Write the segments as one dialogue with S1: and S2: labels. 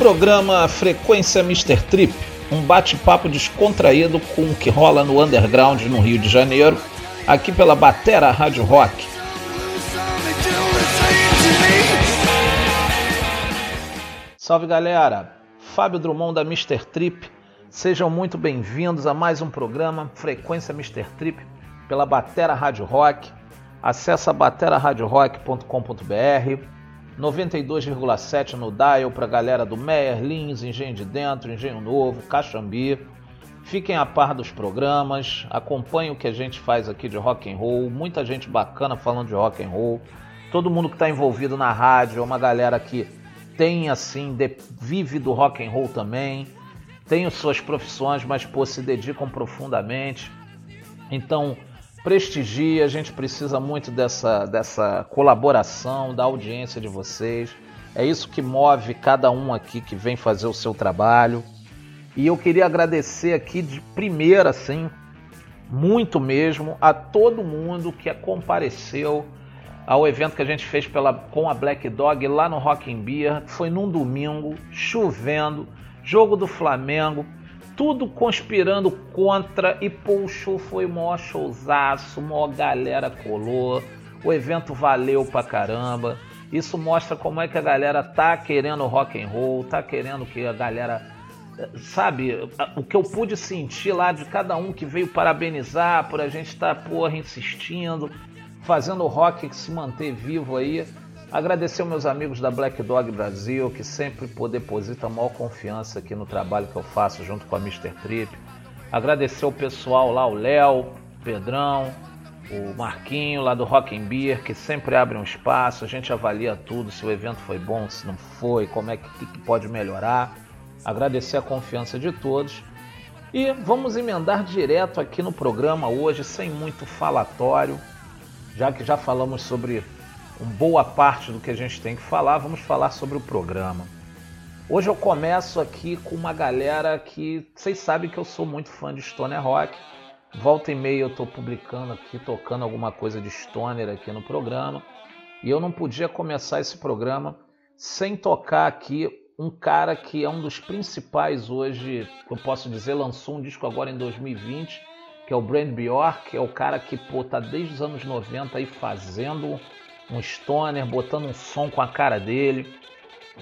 S1: programa Frequência Mr. Trip, um bate-papo descontraído com o que rola no underground no Rio de Janeiro, aqui pela Batera Rádio Rock. Salve galera, Fábio Drummond da Mr. Trip, sejam muito bem-vindos a mais um programa Frequência Mr. Trip pela Batera Rádio Rock. Acesse bateraradiorock.com.br 92,7 no dial para a galera do Meyer, Lins, Engenho de Dentro, Engenho Novo, Caxambi. Fiquem a par dos programas, acompanhem o que a gente faz aqui de rock and roll, muita gente bacana falando de rock and roll. Todo mundo que está envolvido na rádio é uma galera que tem assim, de, vive do rock and roll também, tem suas profissões, mas pô, se dedicam profundamente. Então, prestigie, a gente precisa muito dessa, dessa colaboração, da audiência de vocês. É isso que move cada um aqui que vem fazer o seu trabalho. E eu queria agradecer aqui de primeira, assim, muito mesmo, a todo mundo que compareceu ao evento que a gente fez pela, com a Black Dog lá no Rock in Beer. Foi num domingo, chovendo, jogo do Flamengo tudo conspirando contra e show foi maior showzaço, maior galera colou, o evento valeu pra caramba. Isso mostra como é que a galera tá querendo rock and roll, tá querendo que a galera sabe, o que eu pude sentir lá de cada um que veio parabenizar por a gente estar tá, porra insistindo, fazendo o rock se manter vivo aí. Agradecer meus amigos da Black Dog Brasil, que sempre depositam a maior confiança aqui no trabalho que eu faço junto com a Mr. Trip. Agradecer o pessoal lá, o Léo, o Pedrão, o Marquinho lá do Rock and Beer, que sempre abre um espaço, a gente avalia tudo, se o evento foi bom, se não foi, como é que, que pode melhorar. Agradecer a confiança de todos. E vamos emendar direto aqui no programa hoje, sem muito falatório, já que já falamos sobre boa parte do que a gente tem que falar, vamos falar sobre o programa. Hoje eu começo aqui com uma galera que vocês sabem que eu sou muito fã de Stoner Rock. Volta e meia eu estou publicando aqui, tocando alguma coisa de Stoner aqui no programa. E eu não podia começar esse programa sem tocar aqui um cara que é um dos principais hoje, eu posso dizer, lançou um disco agora em 2020, que é o Brand Bjork, é o cara que pô, tá desde os anos 90 aí fazendo um stoner, botando um som com a cara dele,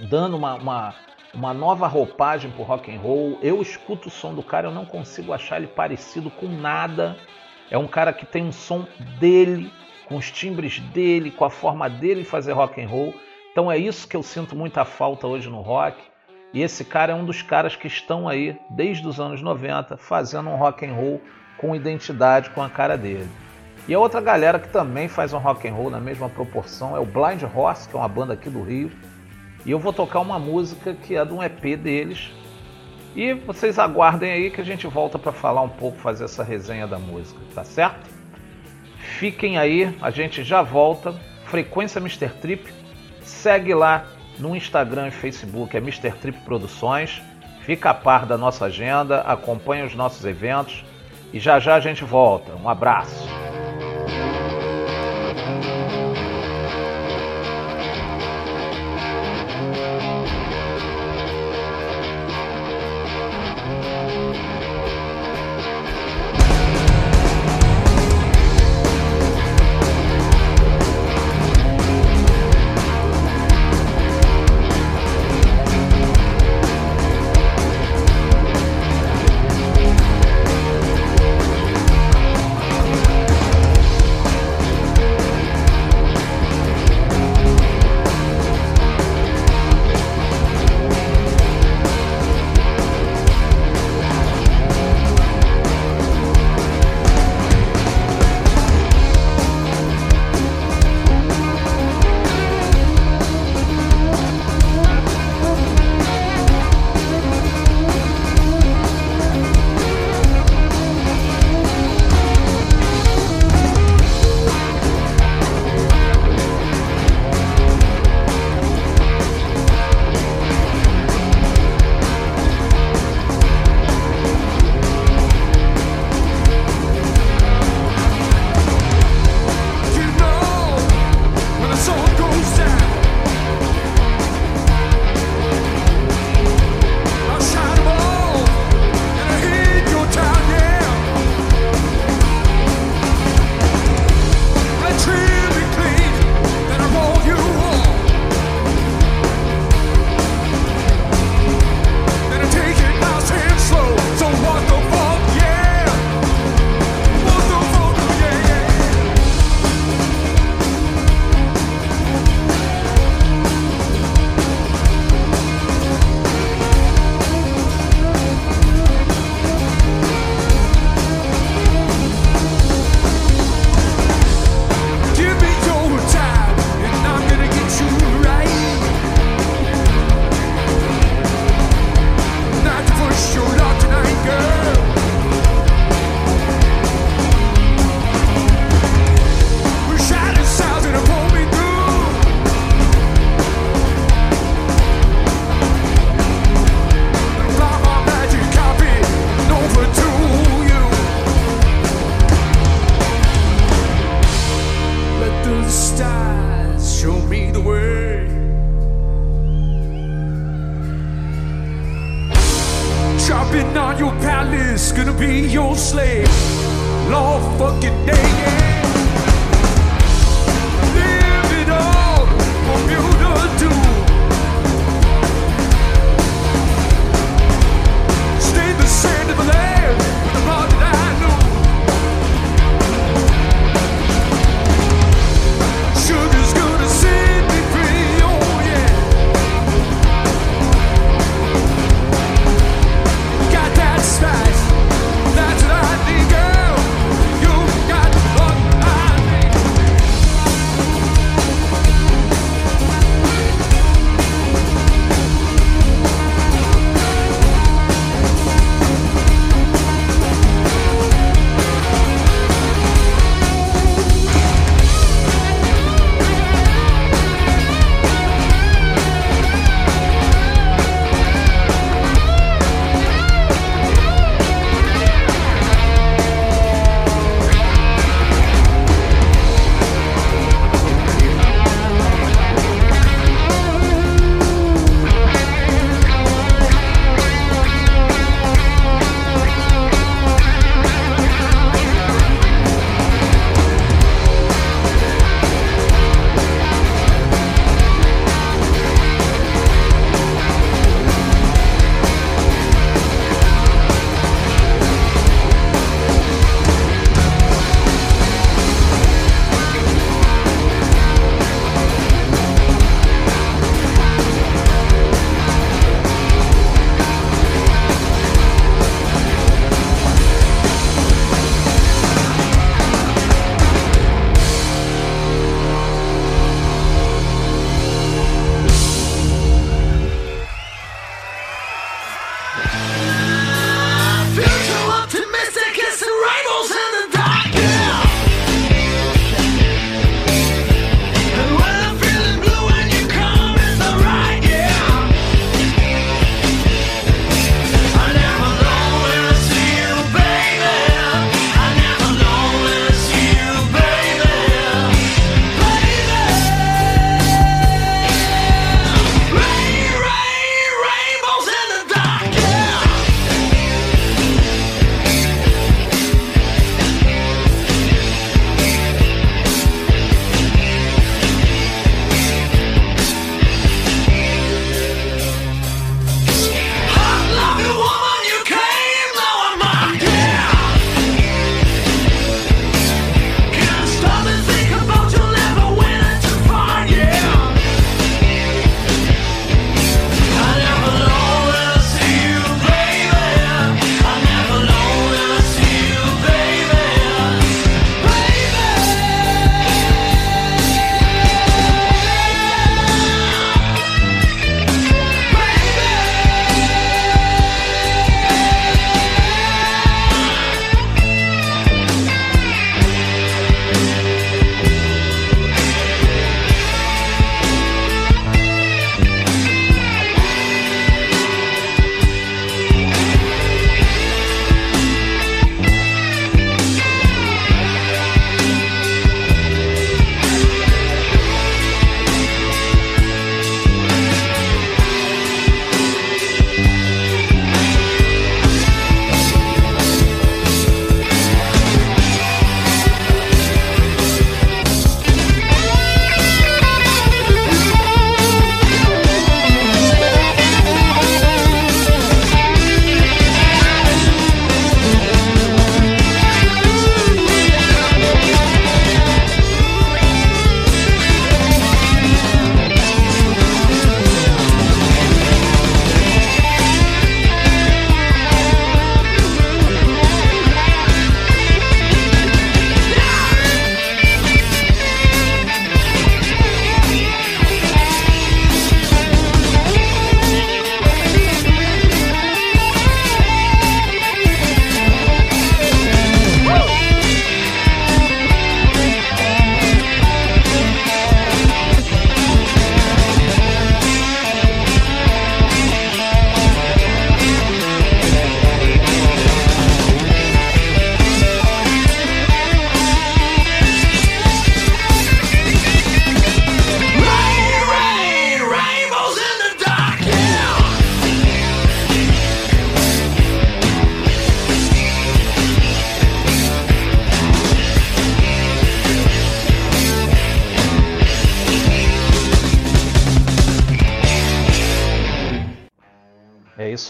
S1: dando uma, uma, uma nova roupagem pro rock and roll. Eu escuto o som do cara, eu não consigo achar ele parecido com nada. É um cara que tem um som dele, com os timbres dele, com a forma dele de fazer rock and roll. Então é isso que eu sinto muita falta hoje no rock. E esse cara é um dos caras que estão aí desde os anos 90 fazendo um rock and roll com identidade com a cara dele. E a outra galera que também faz um rock and roll na mesma proporção é o Blind Horse, que é uma banda aqui do Rio. E eu vou tocar uma música que é de um EP deles. E vocês aguardem aí que a gente volta para falar um pouco, fazer essa resenha da música, tá certo? Fiquem aí, a gente já volta. Frequência Mr. Trip. Segue lá no Instagram e Facebook, é Mr. Trip Produções. Fica a par da nossa agenda, acompanha os nossos eventos e já já a gente volta. Um abraço.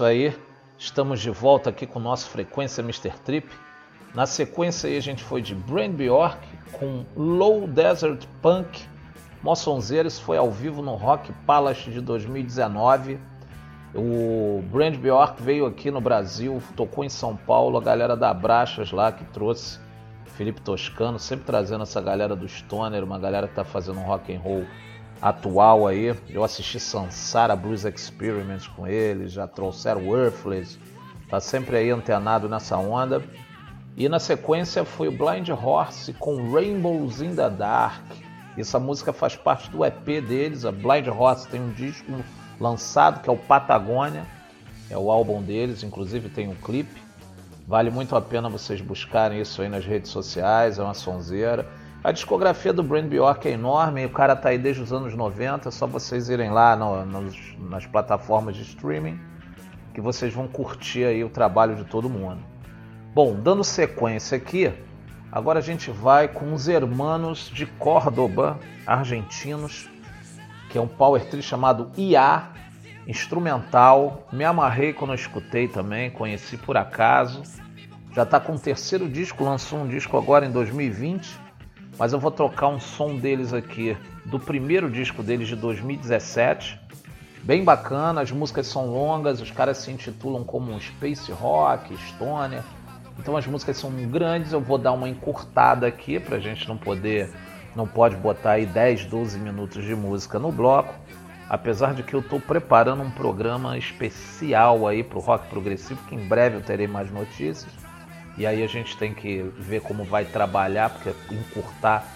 S1: Aí. Estamos de volta aqui com nossa frequência Mr. Trip. Na sequência aí a gente foi de Brand Bjork com Low Desert Punk. Mossonzeiros foi ao vivo no Rock Palace de 2019. O Brand Bjork veio aqui no Brasil, tocou em São Paulo, a galera da Brachas lá que trouxe Felipe Toscano, sempre trazendo essa galera do Stoner, uma galera que tá fazendo um rock and roll atual aí. Eu assisti Sansara Blues Experiment com eles, já trouxeram Worthless, tá sempre aí antenado nessa onda. E na sequência foi o Blind Horse com Rainbows in the Dark. Essa música faz parte do EP deles. A Blind Horse tem um disco lançado que é o Patagônia, é o álbum deles, inclusive tem um clipe. Vale muito a pena vocês buscarem isso aí nas redes sociais, é uma sonzeira. A discografia do Brand Bjork é enorme, o cara tá aí desde os anos 90, é só vocês irem lá no, nos, nas plataformas de streaming que vocês vão curtir aí o trabalho de todo mundo. Bom, dando sequência aqui, agora a gente vai com os hermanos de Córdoba, argentinos, que é um power trio chamado IA, instrumental. Me amarrei quando eu escutei também, conheci por acaso. Já está com o terceiro disco, lançou um disco agora em 2020 mas eu vou trocar um som deles aqui do primeiro disco deles de 2017. Bem bacana, as músicas são longas, os caras se intitulam como Space Rock, Stoner. Então as músicas são grandes, eu vou dar uma encurtada aqui pra gente não poder, não pode botar aí 10, 12 minutos de música no bloco. Apesar de que eu estou preparando um programa especial aí pro rock progressivo, que em breve eu terei mais notícias. E aí a gente tem que ver como vai trabalhar, porque encurtar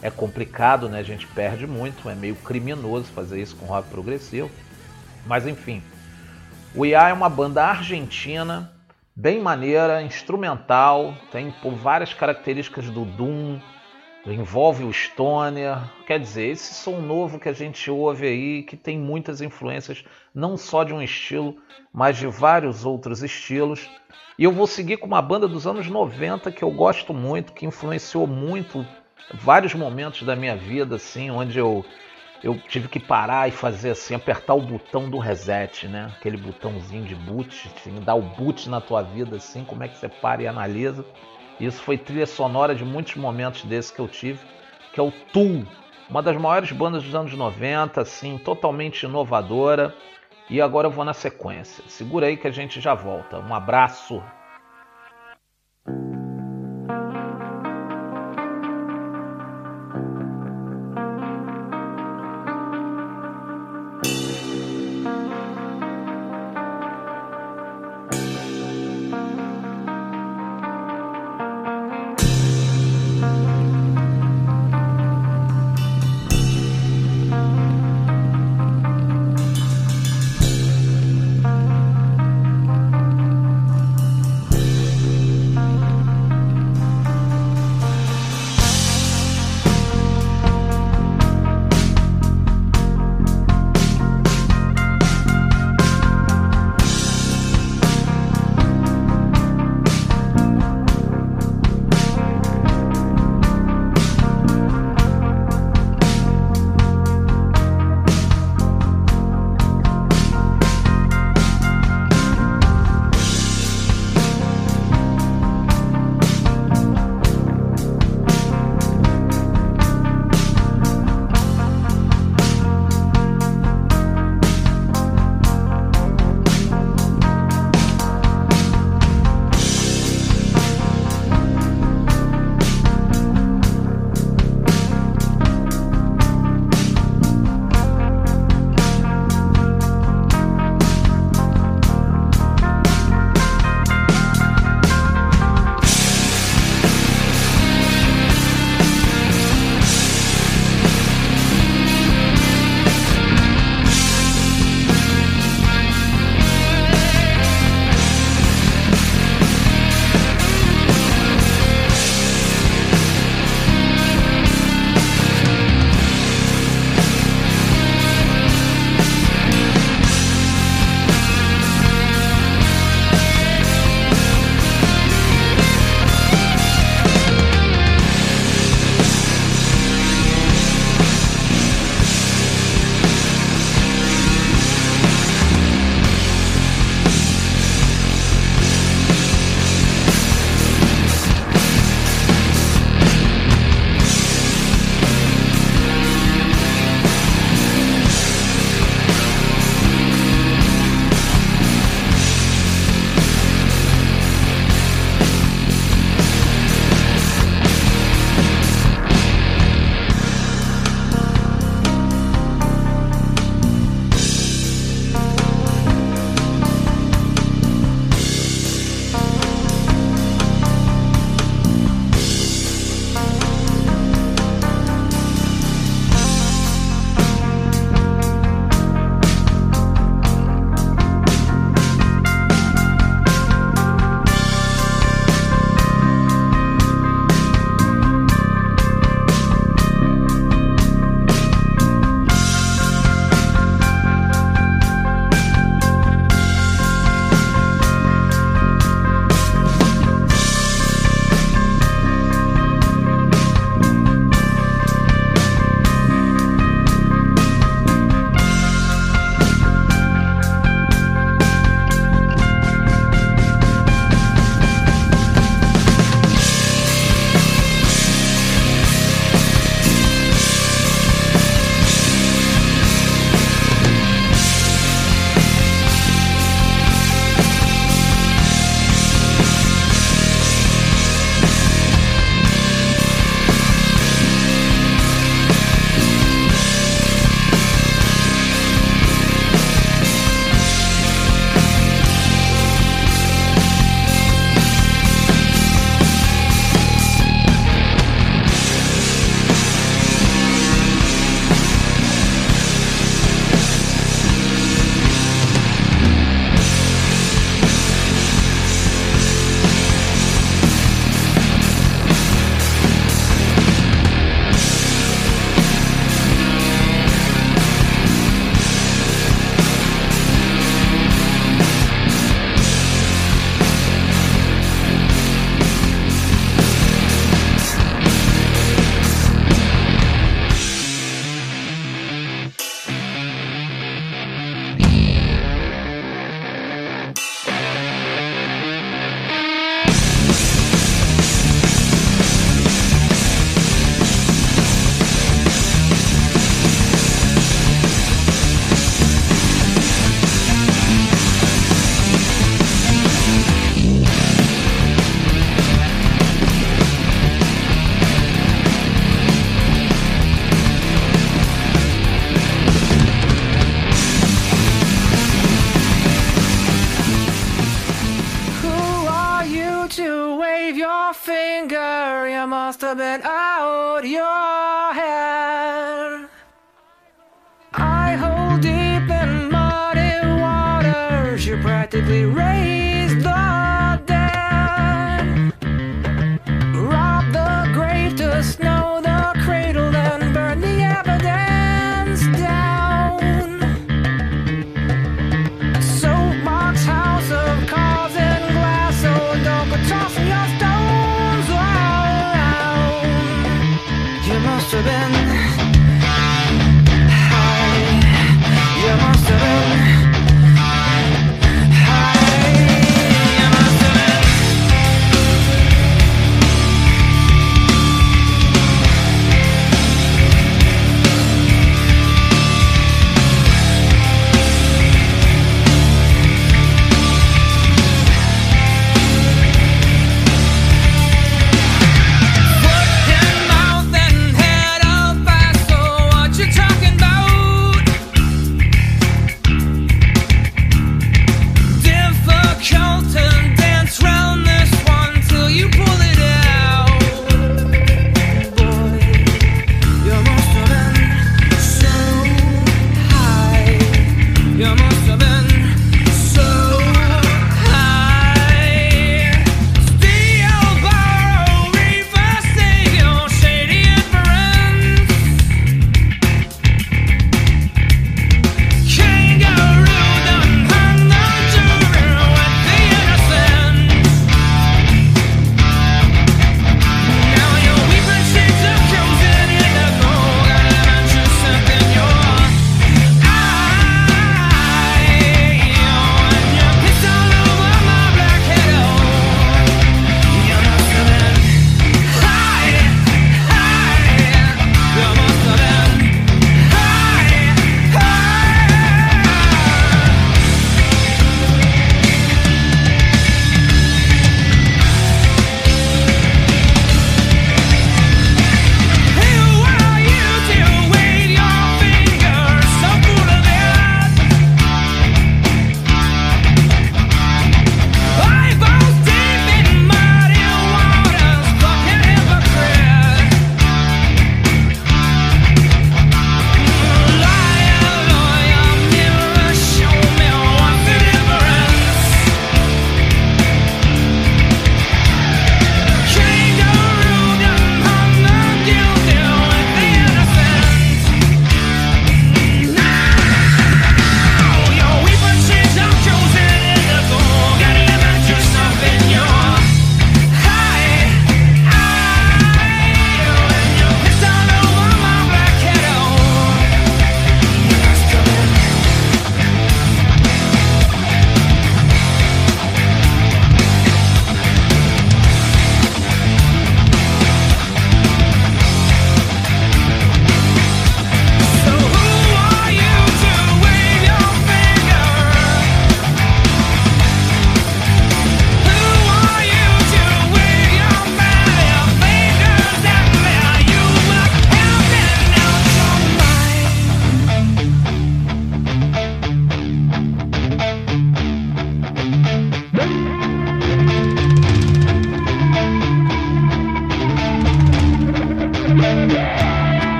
S1: é complicado, né? A gente perde muito, é meio criminoso fazer isso com rock progressivo. Mas enfim, o IA é uma banda argentina, bem maneira, instrumental, tem várias características do Doom, envolve o Stoner, quer dizer, esse som novo que a gente ouve aí, que tem muitas influências, não só de um estilo, mas de vários outros estilos. E eu vou seguir com uma banda dos anos 90 que eu gosto muito, que influenciou muito vários momentos da minha vida, assim, onde eu, eu tive que parar e fazer assim, apertar o botão do reset, né? Aquele botãozinho de boot, assim, dar o boot na tua vida, assim, como é que você para e analisa. Isso foi trilha sonora de muitos momentos desses que eu tive, que é o Tool, uma das maiores bandas dos anos 90, assim, totalmente inovadora. E agora eu vou na sequência. Segura aí que a gente já volta. Um abraço.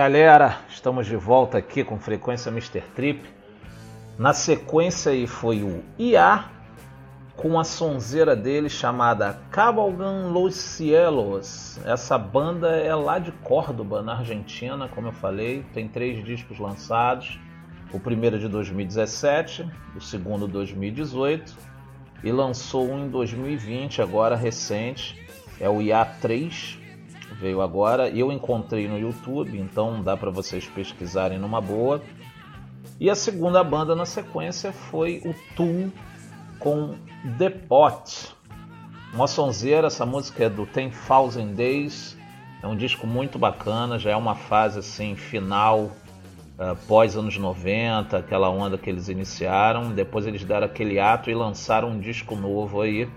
S1: Galera! Estamos de volta aqui com frequência Mr. Trip. Na sequência aí foi o IA com a sonzeira dele chamada Cabalgan Los Cielos. Essa banda é lá de Córdoba, na Argentina, como eu falei, tem três discos lançados. O primeiro de 2017, o segundo 2018 e lançou um em 2020, agora recente, é o IA 3 veio agora eu encontrei no YouTube, então dá para vocês pesquisarem numa boa. E a segunda banda na sequência foi o Tool com The Pot. Uma sonzeira, essa música é do Ten Thousand Days, é um disco muito bacana, já é uma fase assim final uh, pós anos 90, aquela onda que eles iniciaram. Depois eles deram aquele ato e lançaram um disco novo aí.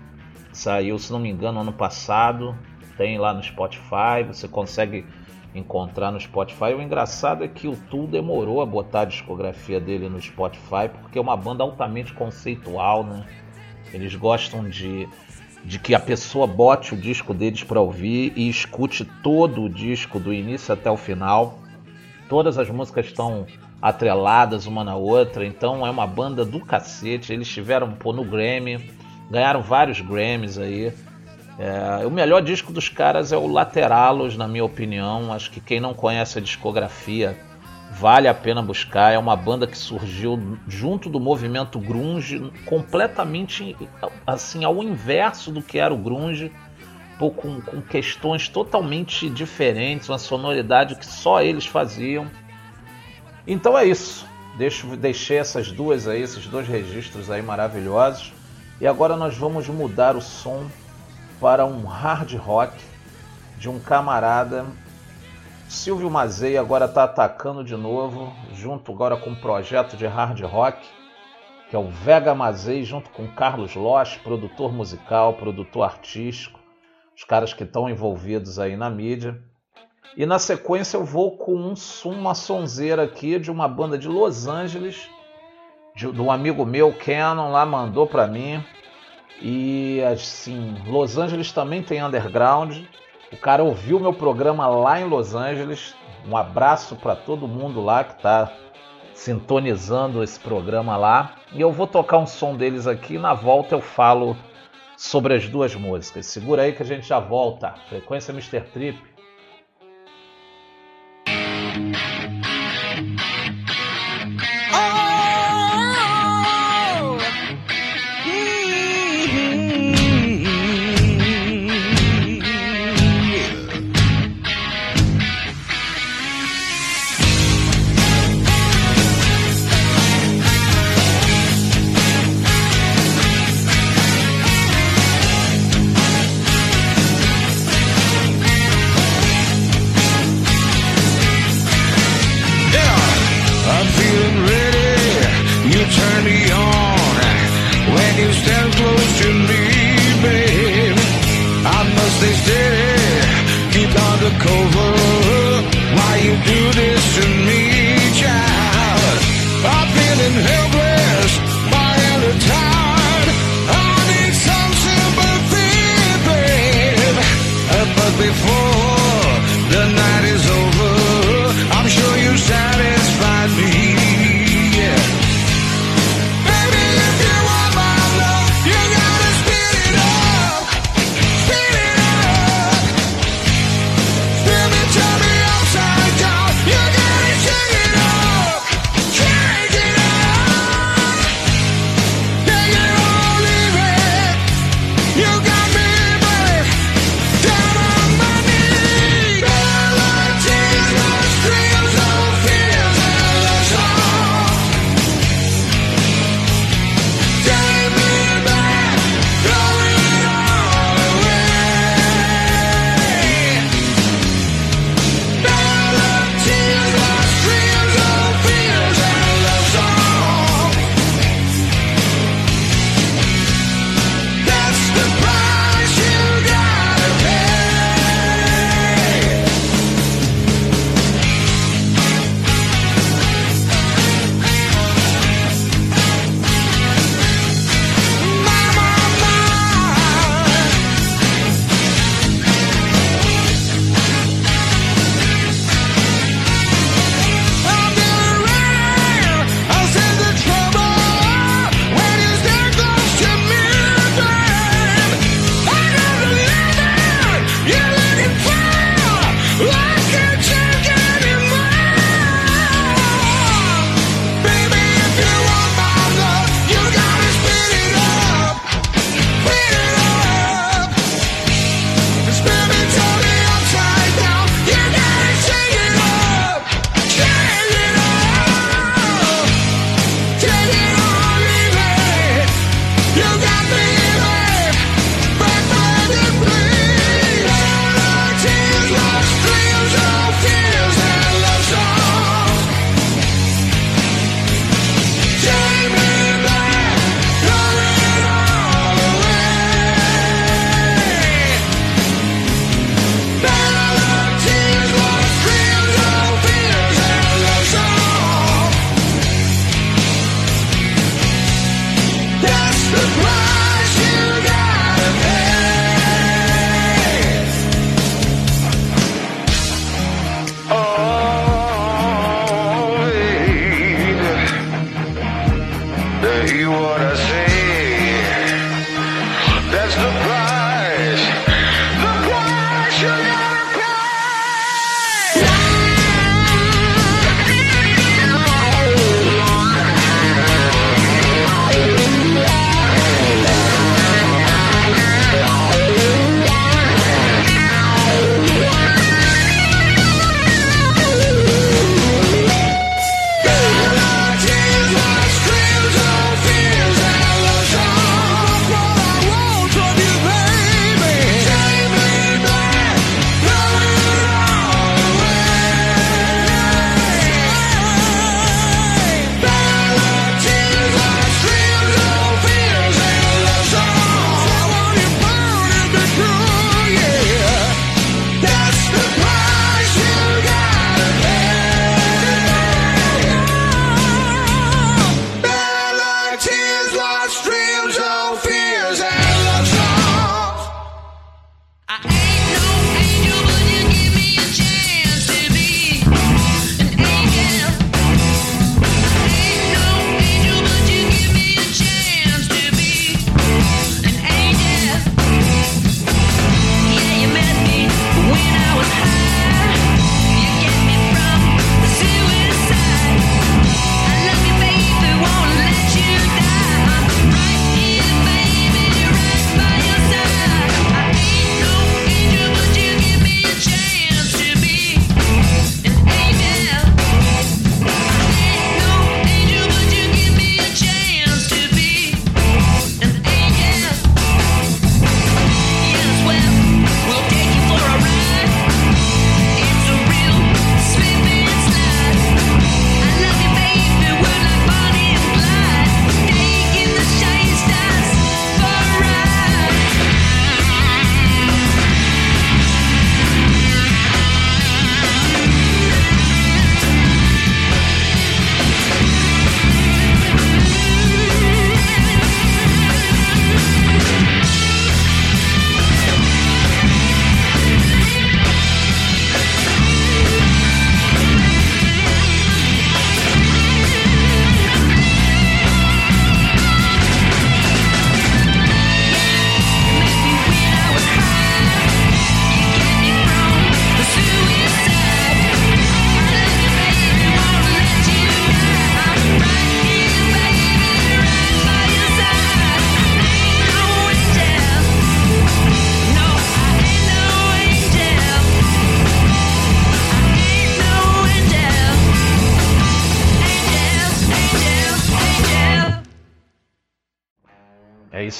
S1: Saiu, se não me engano, ano passado, tem lá no Spotify, você consegue encontrar no Spotify. O engraçado é que o Tool demorou a botar a discografia dele no Spotify, porque é uma banda altamente conceitual, né? Eles gostam de, de que a pessoa bote o disco deles para ouvir e escute todo o disco do início até o final. Todas as músicas estão atreladas uma na outra, então é uma banda do cacete. Eles tiveram pô, no Grammy, ganharam vários Grammys aí. É, o melhor disco dos caras é o Lateralos, na minha opinião. Acho que quem não conhece a discografia vale a pena buscar. É uma banda que surgiu junto do movimento grunge, completamente assim ao inverso do que era o grunge, com, com questões totalmente diferentes, uma sonoridade que só eles faziam. Então é isso. Deixo, deixei essas duas aí, esses dois registros aí maravilhosos. E agora nós vamos mudar o som para um hard rock de um camarada. Silvio Mazei agora está atacando de novo, junto agora com um projeto de hard rock, que é o Vega Mazei, junto com Carlos Losch, produtor musical, produtor artístico, os caras que estão envolvidos aí na mídia. E na sequência eu vou com um, uma sonzeira aqui de uma banda de Los Angeles, de, de um amigo meu, Canon, lá mandou para mim. E assim, Los Angeles também tem underground. O cara ouviu meu programa lá em Los Angeles. Um abraço para todo mundo lá que está sintonizando esse programa lá. E eu vou tocar um som deles aqui. Na volta eu falo sobre as duas músicas. Segura aí que a gente já volta. Frequência Mr. Trip.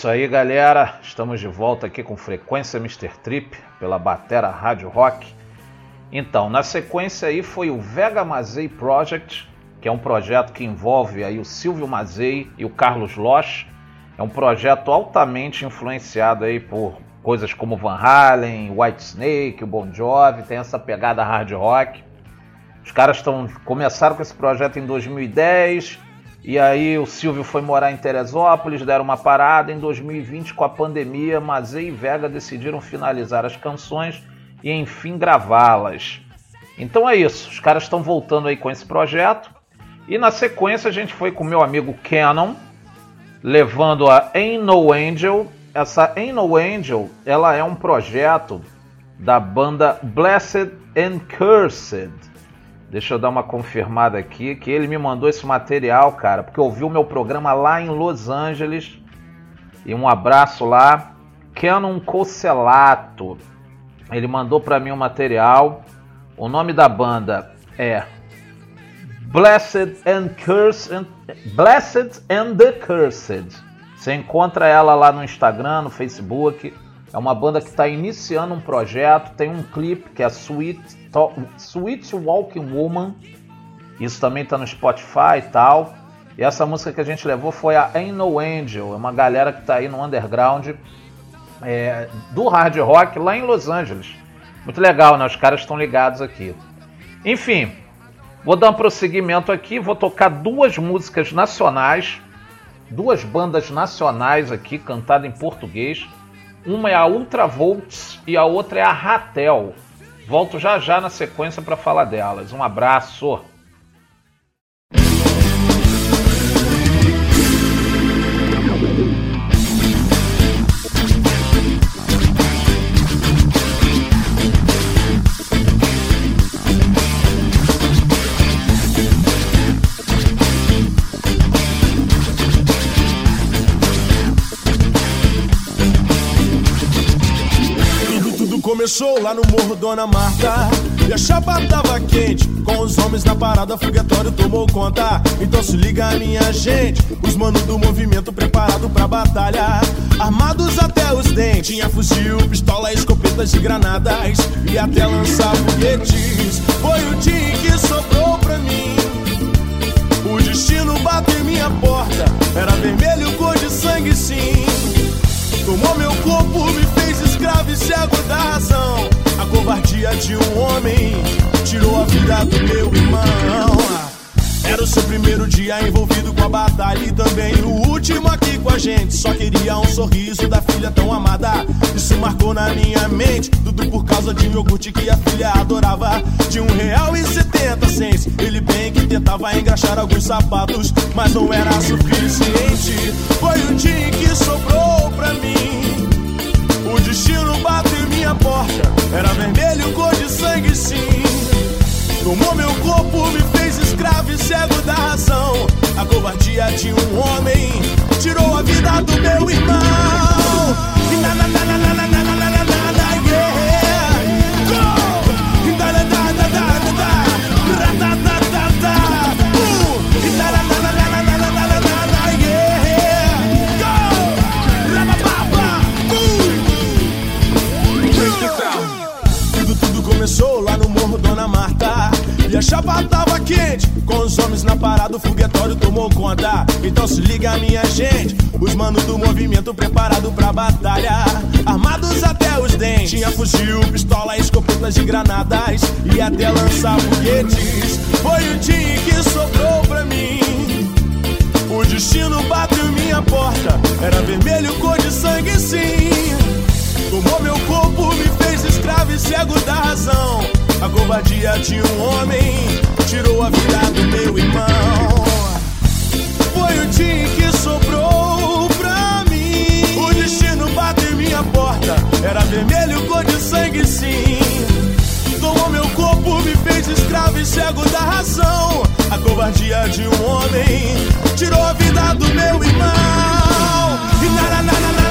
S1: Isso aí, galera. Estamos de volta aqui com Frequência Mr. Trip pela Batera Rádio Rock. Então, na sequência aí foi o Vega Mazei Project, que é um projeto que envolve aí o Silvio Mazei e o Carlos Losch. É um projeto altamente influenciado aí por coisas como Van Halen, White Snake, o Bon Jovi, tem essa pegada hard rock. Os caras estão começaram com esse projeto em 2010, e aí o Silvio foi morar em Teresópolis, deram uma parada. Em 2020, com a pandemia, Mazei e Vega decidiram finalizar as canções e enfim gravá-las. Então é isso, os caras estão voltando aí com esse projeto. E na sequência a gente foi com meu amigo Canon, levando a Ain't No Angel. Essa Ain't No Angel, ela é um projeto da banda Blessed and Cursed. Deixa eu dar uma confirmada aqui que ele me mandou esse material, cara, porque ouviu meu programa lá em Los Angeles. E um abraço lá. Canon Cocelato. Ele mandou para mim o um material. O nome da banda é Blessed and Cursed, Blessed and the Cursed. Você encontra ela lá no Instagram, no Facebook. É uma banda que está iniciando um projeto. Tem um clipe que é Sweet Sweet Walking Woman. Isso também está no Spotify e tal. E essa música que a gente levou foi a Ain't No Angel, é uma galera que está aí no underground é, do hard rock lá em Los Angeles. Muito legal, né? Os caras estão ligados aqui. Enfim, vou dar um prosseguimento aqui, vou tocar duas músicas nacionais, duas bandas nacionais aqui, cantadas em português. Uma é a Ultravolts e a outra é a Ratel. Volto já já na sequência para falar delas. Um abraço.
S2: Começou lá no morro Dona Marta. E a chapa tava quente Com os homens na parada, foguetório tomou conta. Então se liga minha gente Os manos do movimento preparado pra batalha. Armados até os dentes Tinha fuzil, pistola, escopetas e granadas. E até lançar foguetes. Foi o dia que sobrou pra mim. O destino bateu em minha porta. Era vermelho, cor de sangue sim. Tomou meu corpo, me fez escravo e cego da razão. A covardia de um homem tirou a vida do meu irmão. Era o seu primeiro dia envolvido com a batalha e também o último aqui com a gente. Só queria um sorriso da filha tão amada. Isso marcou na minha mente. Tudo por causa de um iogurte que a filha adorava. De um real e setenta cents. Ele bem que tentava engraxar alguns sapatos, mas não era suficiente. Foi o dia que sobrou pra mim. O destino bateu em minha porta. Era vermelho, cor de sangue, sim. Tomou meu corpo, me fez escravo e cego da razão. A covardia de um homem tirou a vida do meu irmão. E na na na na chapa tava quente, com os homens na parada, o foguetório tomou conta. Então se liga, minha gente, os manos do movimento preparado pra batalha. Armados até os dentes, tinha fuzil, pistola, escopetas e granadas. E até lançar foguetes. Foi o dia que sobrou pra mim. O destino bateu minha porta, era vermelho, cor de sangue, sim. Tomou meu corpo, me fez escravo e cego da razão. A covardia de um homem tirou a vida do meu irmão. Foi o dia que sobrou pra mim. O destino bateu em minha porta, era vermelho, cor de sangue, sim. Tomou meu corpo, me fez escravo e cego da razão. A covardia de um homem tirou a vida do meu irmão. E na na na na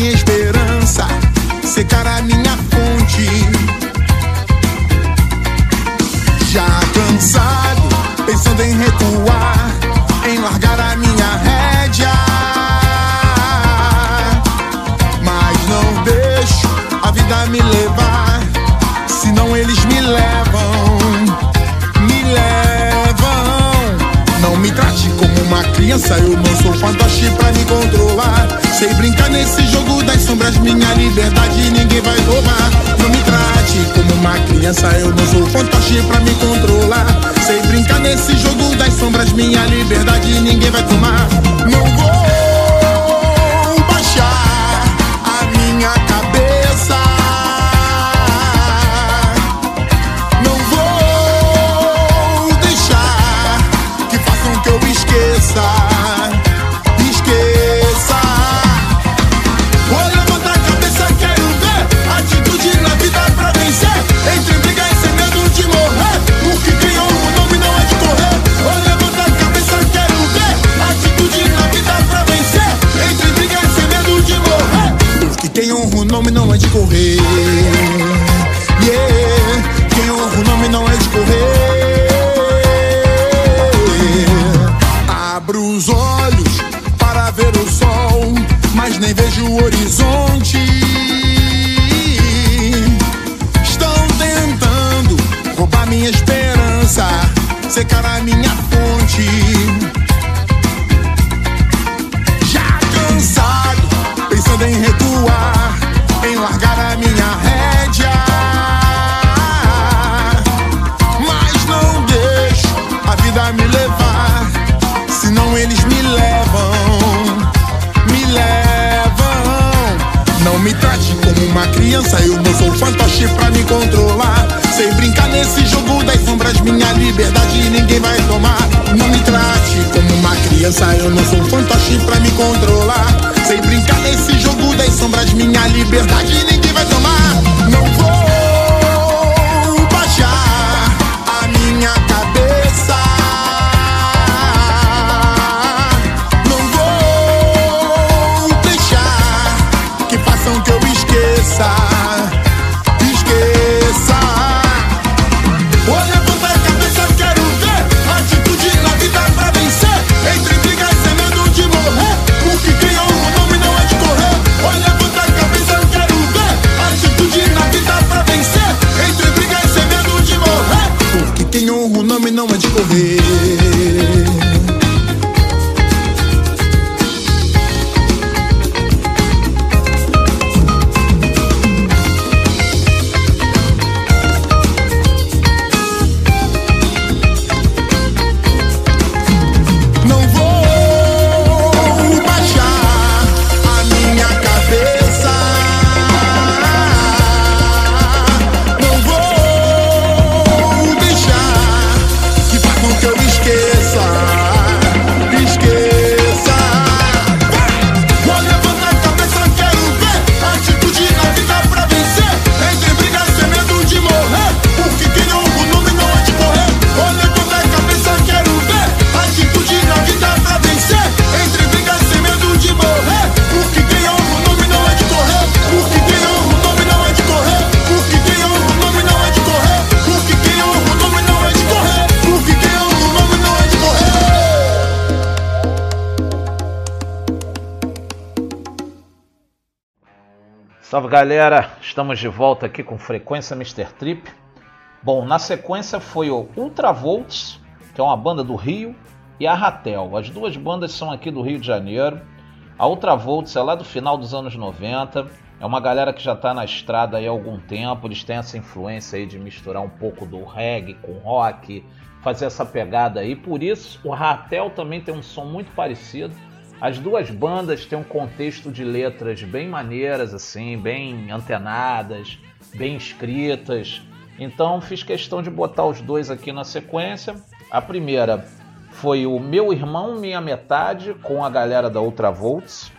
S3: minha esperança, secar a minha fonte. Já cansado, pensando em recuar, em largar a minha rédea. Mas não deixo a vida me levar, senão eles me levam, me levam. Não me trate como uma criança, eu não sou fantoche pra me controlar. Sei brincar nesse jogo das sombras, minha liberdade ninguém vai roubar. Não me trate como uma criança, eu não sou fantoche pra me controlar. Sei brincar nesse jogo das sombras, minha liberdade ninguém vai tomar. Não secar a minha nesse jogo das sombras, minha liberdade ninguém vai tomar. Não me trate como uma criança, eu não sou fantoche pra me controlar. Sei brincar nesse jogo das sombras, minha liberdade ninguém vai tomar. Não vou baixar a minha cabeça. Não
S1: Salve galera, estamos de volta aqui com Frequência Mr. Trip. Bom, na sequência foi o Ultravolts, que é uma banda do Rio, e a Ratel. As duas bandas são aqui do Rio de Janeiro. A Ultravolts é lá do final dos anos 90. É uma galera que já está na estrada há algum tempo. Eles têm essa influência aí de misturar um pouco do reggae com rock, fazer essa pegada aí. Por isso, o Ratel também tem um som muito parecido. As duas bandas têm um contexto de letras bem maneiras, assim, bem antenadas, bem escritas. Então fiz questão de botar os dois aqui na sequência. A primeira foi o Meu Irmão, Minha Metade, com a galera da Ultravolts.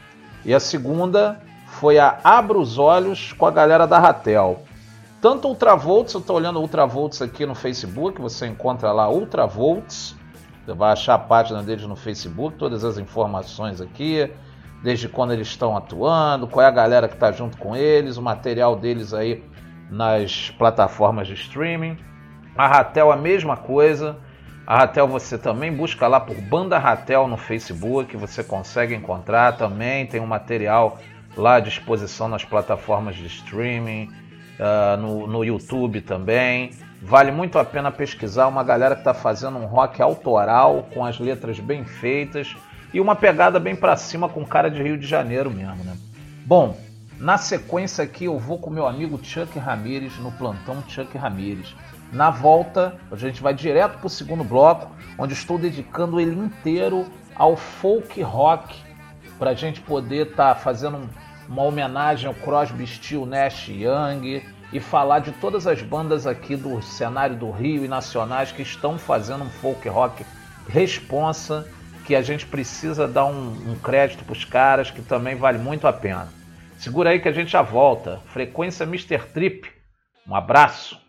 S1: E a segunda foi a Abra os Olhos, com a galera da Ratel. Tanto Ultravolts, eu estou olhando Ultravolts aqui no Facebook, você encontra lá Ultravolts. Você vai achar a página deles no Facebook, todas as informações aqui, desde quando eles estão atuando, qual é a galera que está junto com eles, o material deles aí nas plataformas de streaming. A Ratel a mesma coisa. A Ratel você também busca lá por Banda Ratel no Facebook, você consegue encontrar também, tem um material lá à disposição nas plataformas de streaming, uh, no, no YouTube também. Vale muito a pena pesquisar uma galera que está fazendo um rock autoral, com as letras bem feitas e uma pegada bem para cima com cara de Rio de Janeiro mesmo, né? Bom, na sequência aqui eu vou com meu amigo Chuck Ramires no plantão Chuck Ramires. Na volta, a gente vai direto para o segundo bloco, onde estou dedicando ele inteiro ao folk rock, para a gente poder estar tá fazendo um, uma homenagem ao Crosby, Steel, Nash Young e falar de todas as bandas aqui do cenário do Rio e nacionais que estão fazendo um folk rock responsa, que a gente precisa dar um, um crédito para os caras, que também vale muito a pena. Segura aí que a gente já volta. Frequência Mr. Trip. Um abraço.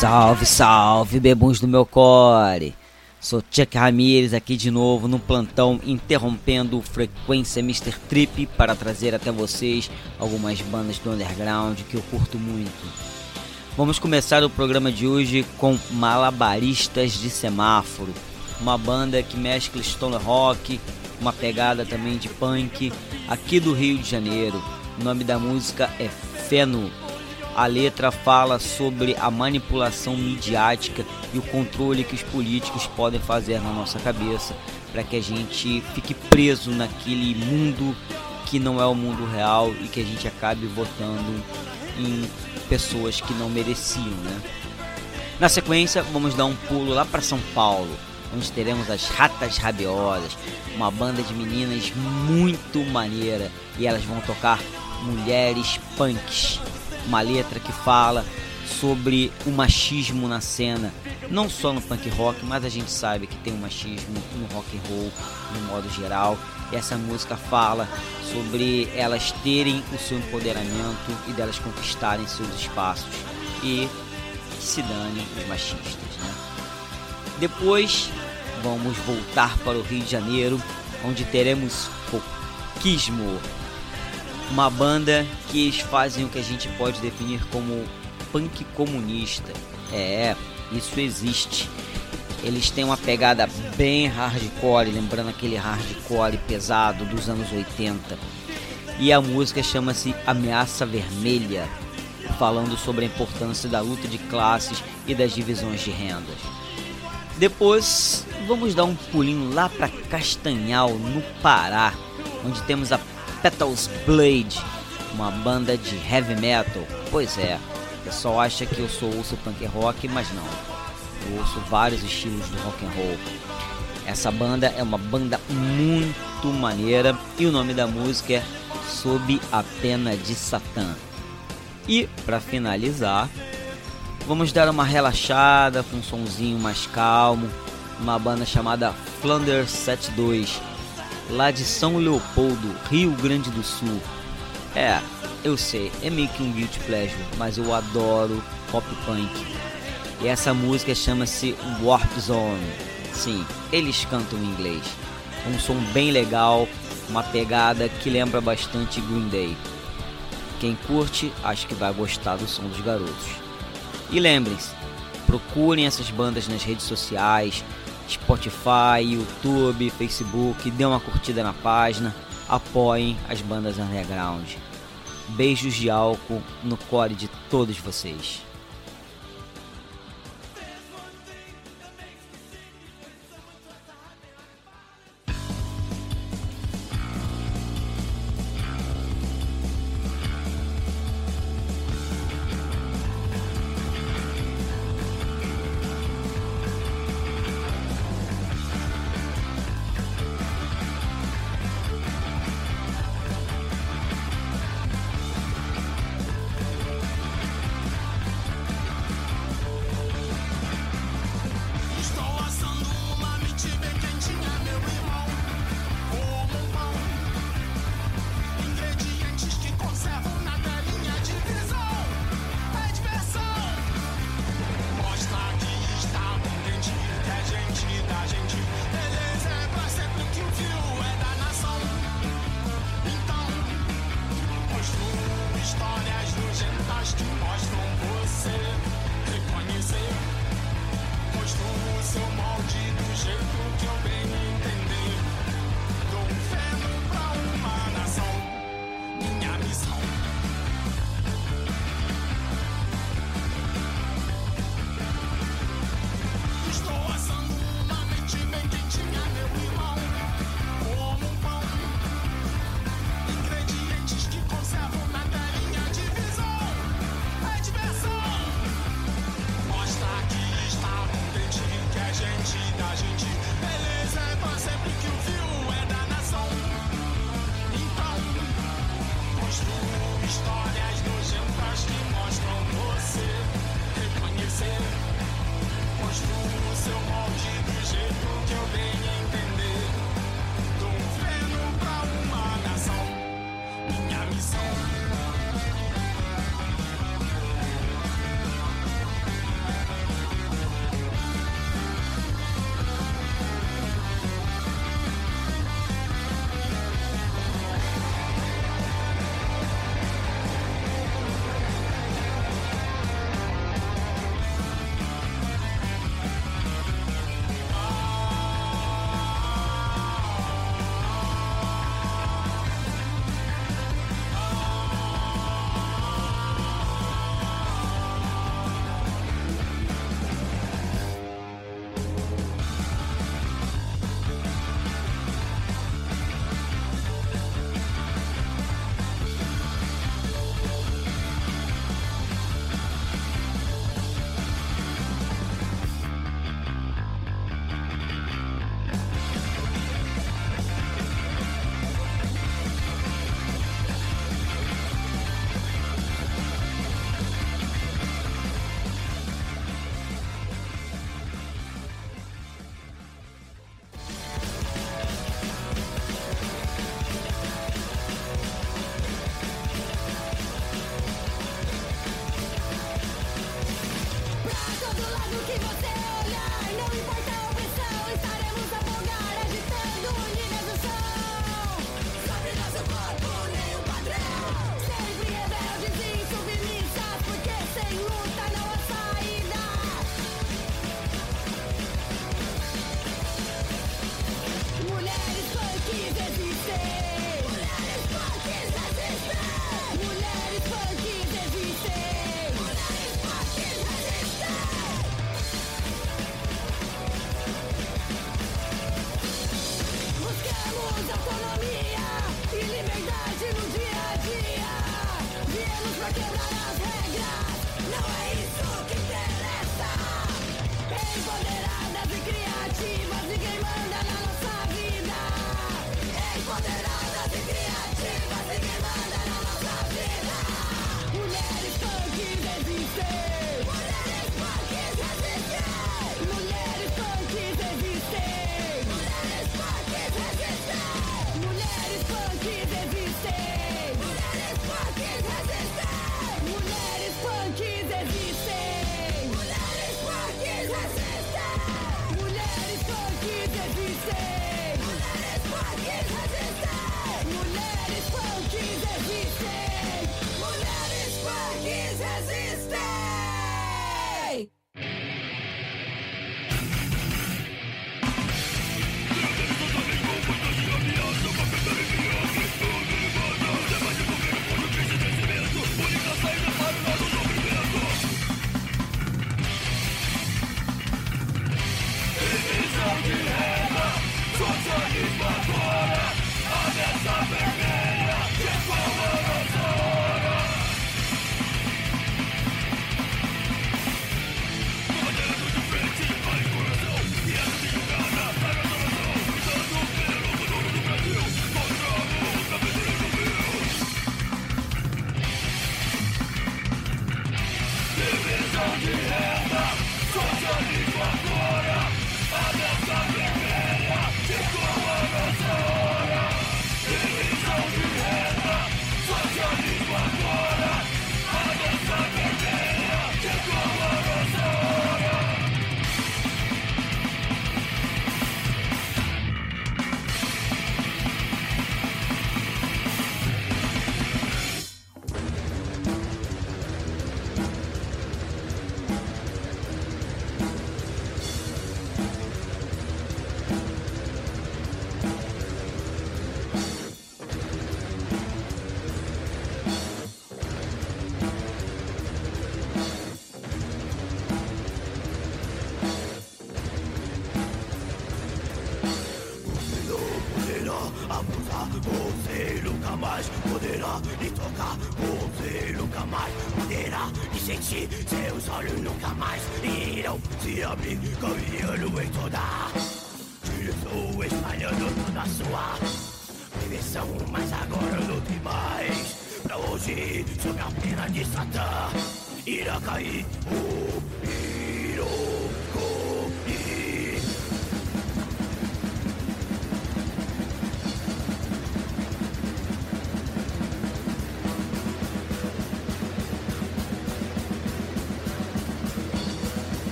S4: Salve, salve, bebuns do meu core. Sou Chuck Ramirez aqui de novo no plantão interrompendo frequência Mr. Trip para trazer até vocês algumas bandas do underground que eu curto muito. Vamos começar o programa de hoje com Malabaristas de Semáforo, uma banda que mescla stoner rock, uma pegada também de punk, aqui do Rio de Janeiro. O nome da música é Feno a letra fala sobre a manipulação midiática e o controle que os políticos podem fazer na nossa cabeça para que a gente fique preso naquele mundo que não é o mundo real e que a gente acabe votando em pessoas que não mereciam, né? Na sequência, vamos dar um pulo lá para São Paulo, onde teremos as Ratas Rabiosas, uma banda de meninas muito maneira e elas vão tocar Mulheres Punks uma letra que fala sobre o machismo na cena, não só no punk rock, mas a gente sabe que tem um machismo no rock and roll no modo geral. E essa música fala sobre elas terem o seu empoderamento e delas conquistarem seus espaços e que se dane os machistas. Né? Depois vamos voltar para o Rio de Janeiro, onde teremos Foquismo, uma banda que eles fazem o que a gente pode definir como punk comunista. É, isso existe. Eles têm uma pegada bem hardcore, lembrando aquele hardcore pesado dos anos 80. E a música chama-se Ameaça Vermelha, falando sobre a importância da luta de classes e das divisões de rendas. Depois, vamos dar um pulinho lá para Castanhal, no Pará, onde temos a Petals Blade, uma banda de heavy metal. Pois é, o pessoal acha que eu sou ouço punk rock, mas não. Eu ouço vários estilos do rock and roll. Essa banda é uma banda muito maneira e o nome da música é Sob a Pena de Satã. E para finalizar, vamos dar uma relaxada com um sonzinho mais calmo, uma banda chamada Flanders 72 lá de São Leopoldo, Rio Grande do Sul. É, eu sei, é meio que um guilty pleasure, mas eu adoro pop punk. E essa música chama-se Warp Zone. Sim, eles cantam em inglês. Um som bem legal, uma pegada que lembra bastante Green Day. Quem curte, acho que vai gostar do som dos garotos. E lembrem-se, procurem essas bandas nas redes sociais, Spotify, YouTube, Facebook, dê uma curtida na página, apoiem as bandas underground. Beijos de álcool no core de todos vocês.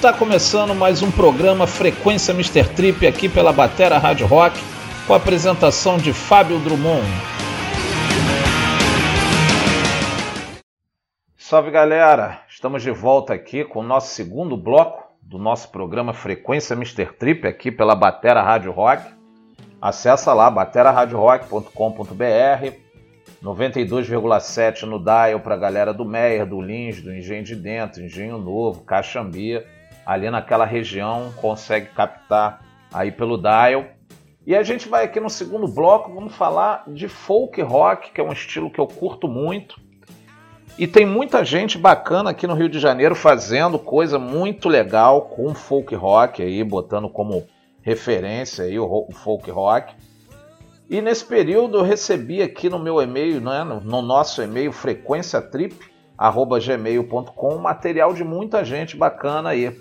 S1: Está começando mais um programa Frequência Mr. Trip aqui pela Batera Rádio Rock, com a apresentação de Fábio Drummond. Salve galera, estamos de volta aqui com o nosso segundo bloco do nosso programa Frequência Mr. Trip aqui pela Batera Rádio Rock. Acessa lá bateraradiorock.com.br 92,7 no dial para a galera do Meyer, do Lins, do Engenho de Dentro, Engenho Novo, Caxambi, ali naquela região consegue captar aí pelo dial. E a gente vai aqui no segundo bloco, vamos falar de folk rock, que é um estilo que eu curto muito. E tem muita gente bacana aqui no Rio de Janeiro fazendo coisa muito legal com folk rock aí, botando como referência aí o folk rock. E nesse período eu recebi aqui no meu e-mail, né, no nosso e-mail frequenciatrip@gmail.com material de muita gente bacana aí.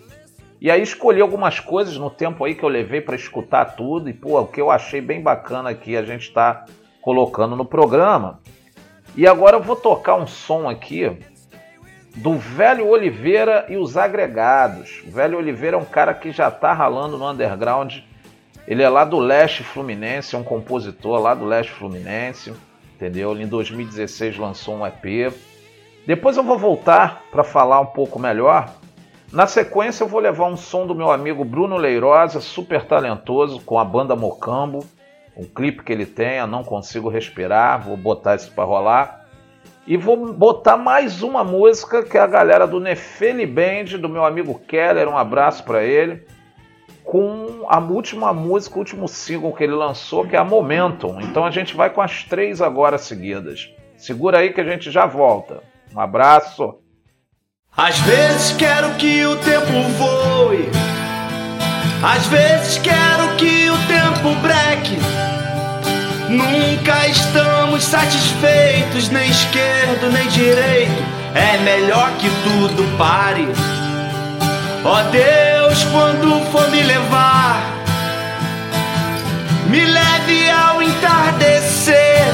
S1: E aí escolhi algumas coisas no tempo aí que eu levei para escutar tudo e pô, o que eu achei bem bacana aqui a gente está colocando no programa. E agora eu vou tocar um som aqui do Velho Oliveira e os Agregados. O Velho Oliveira é um cara que já está ralando no underground ele é lá do Leste Fluminense, é um compositor lá do Leste Fluminense, entendeu? Ele em 2016 lançou um EP. Depois eu vou voltar para falar um pouco melhor. Na sequência eu vou levar um som do meu amigo Bruno Leirosa, super talentoso, com a banda Mocambo. Um clipe que ele tem, Não Consigo Respirar, vou botar isso para rolar. E vou botar mais uma música que é a galera do Nefeli Band, do meu amigo Keller, um abraço para ele com a última música, o último single que ele lançou, que é a Momentum. Então a gente vai com as três agora seguidas. Segura aí que a gente já volta. Um abraço.
S5: Às vezes quero que o tempo voe. Às vezes quero que o tempo breque. Nunca estamos satisfeitos, nem esquerdo nem direito. É melhor que tudo pare. Ó oh Deus, quando for me levar, me leve ao entardecer.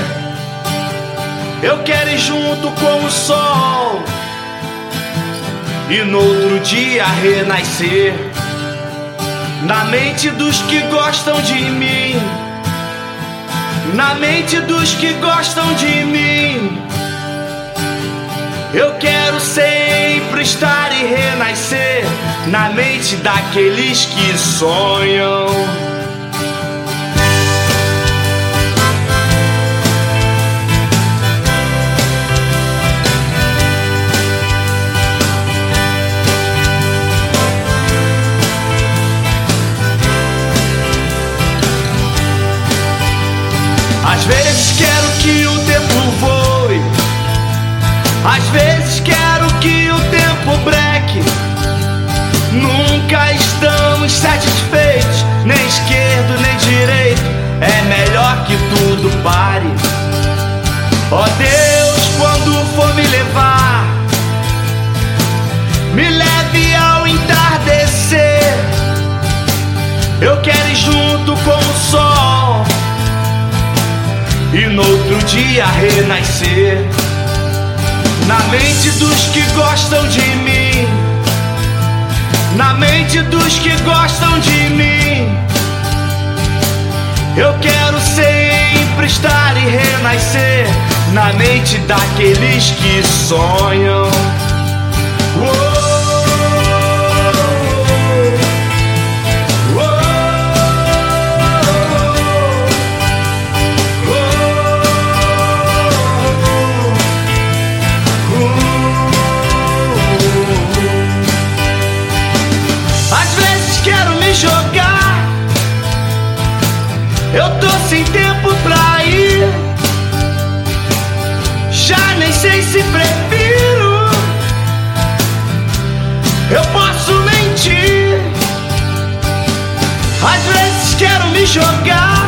S5: Eu quero ir junto com o sol e no outro dia renascer. Na mente dos que gostam de mim, na mente dos que gostam de mim. Eu quero sempre estar e renascer na mente daqueles que sonham. Às vezes quero que o tempo voe, às vezes quero que o tempo breque. Nunca estamos satisfeitos, nem esquerdo nem direito. É melhor que tudo pare. Ó oh Deus, quando for me levar, me leve ao entardecer. Eu quero ir junto com o sol e no outro dia renascer. Na mente dos que gostam de mim, na mente dos que gostam de mim, eu quero sempre estar e renascer na mente daqueles que sonham. Eu tô sem tempo pra ir. Já nem sei se prefiro. Eu posso mentir. Às vezes quero me jogar.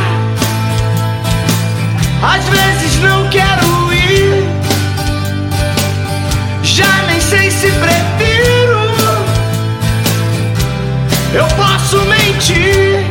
S5: Às vezes não quero ir. Já nem sei se prefiro. Eu posso mentir.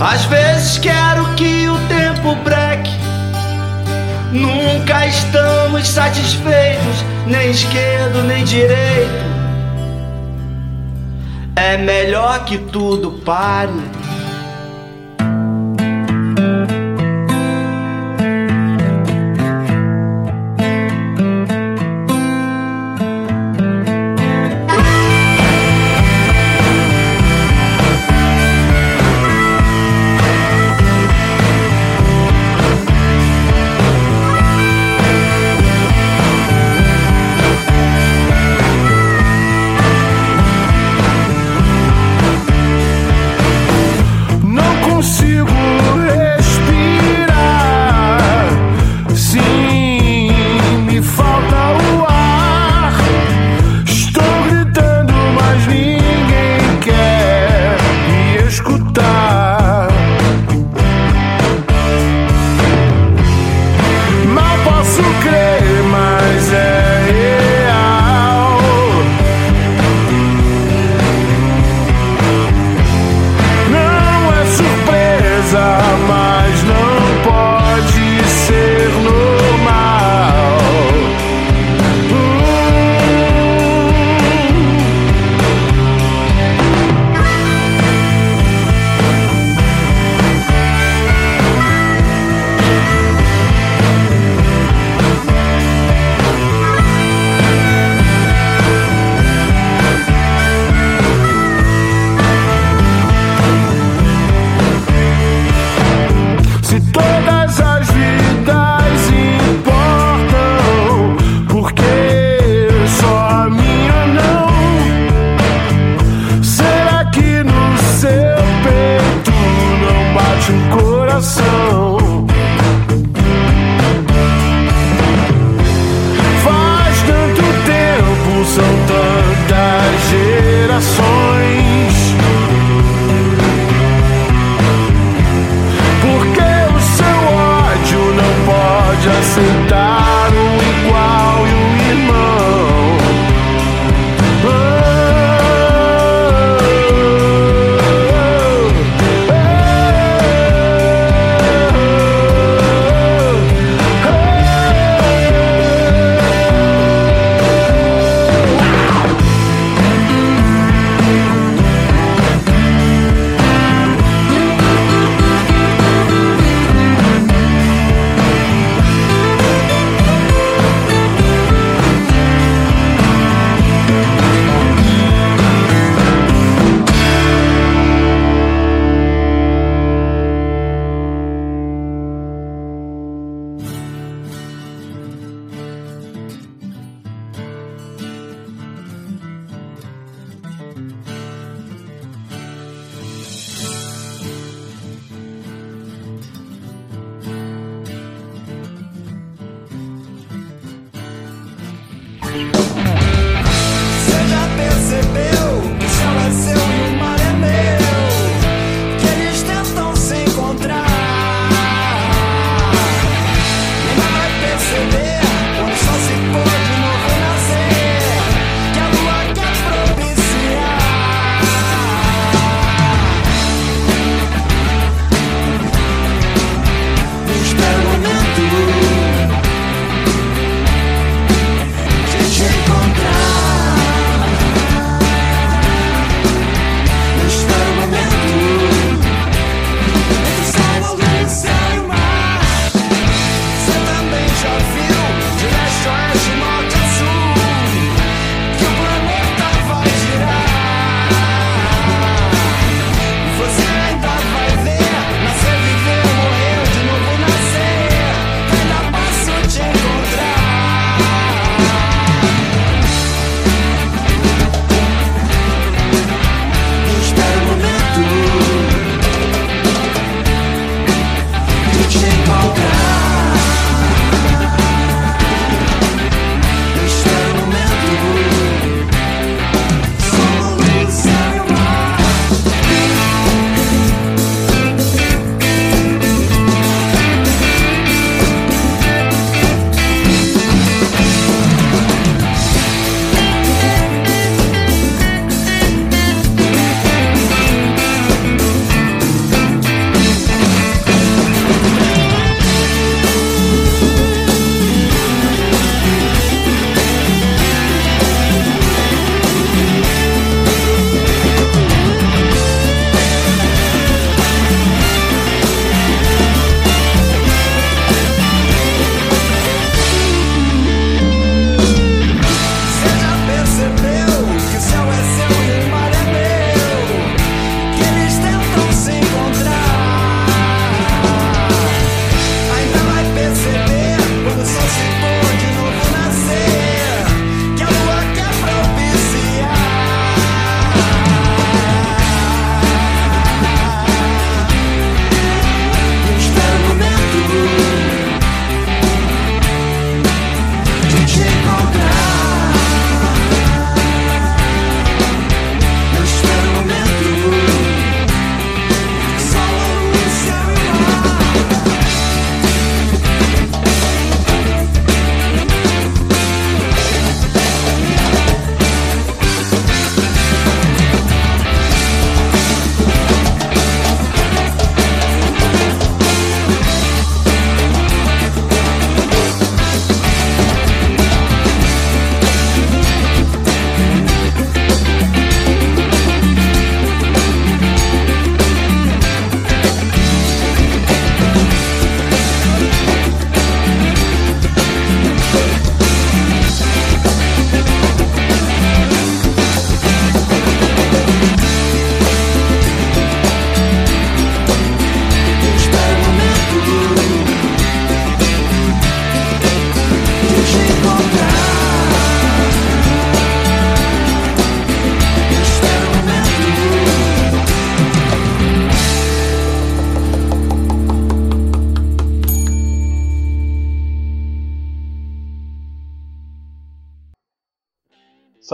S5: Às vezes quero que o tempo breque. Nunca estamos satisfeitos, nem esquerdo nem direito. É melhor que tudo pare.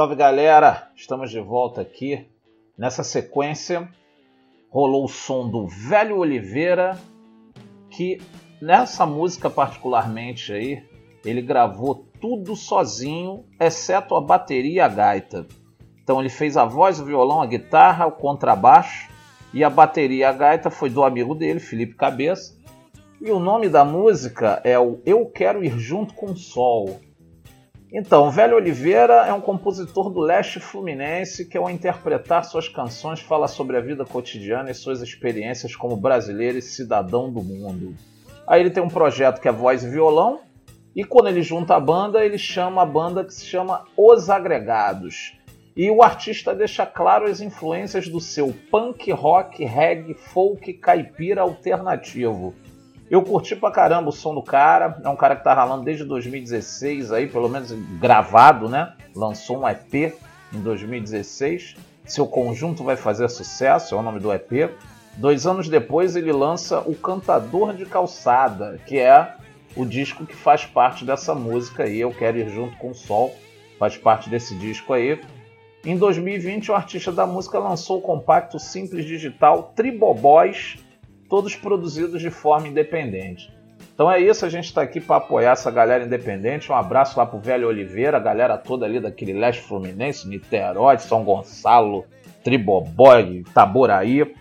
S1: Salve galera, estamos de volta aqui. Nessa sequência, rolou o som do Velho Oliveira, que nessa música particularmente aí, ele gravou tudo sozinho, exceto a bateria e a gaita. Então ele fez a voz, o violão, a guitarra, o contrabaixo e a bateria e a gaita foi do amigo dele, Felipe Cabeça. E o nome da música é o Eu Quero Ir Junto com o Sol. Então, Velho Oliveira é um compositor do leste fluminense que, ao interpretar suas canções, fala sobre a vida cotidiana e suas experiências como brasileiro e cidadão do mundo. Aí ele tem um projeto que é voz e violão, e quando ele junta a banda, ele chama a banda que se chama Os Agregados. E o artista deixa claro as influências do seu punk, rock, reggae, folk, caipira alternativo. Eu curti pra caramba o som do cara. É um cara que tá ralando desde 2016 aí, pelo menos gravado, né? Lançou um EP em 2016. Seu conjunto vai fazer sucesso, é o nome do EP. Dois anos depois ele lança O Cantador de Calçada, que é o disco que faz parte dessa música aí. Eu quero ir junto com o Sol, faz parte desse disco aí. Em 2020, o artista da música lançou o compacto simples digital Tribobóis todos produzidos de forma independente. Então é isso, a gente está aqui para apoiar essa galera independente. Um abraço lá pro Velho Oliveira, a galera toda ali daquele leste fluminense, Niterói, São Gonçalo, Tribobói, Itaboraí.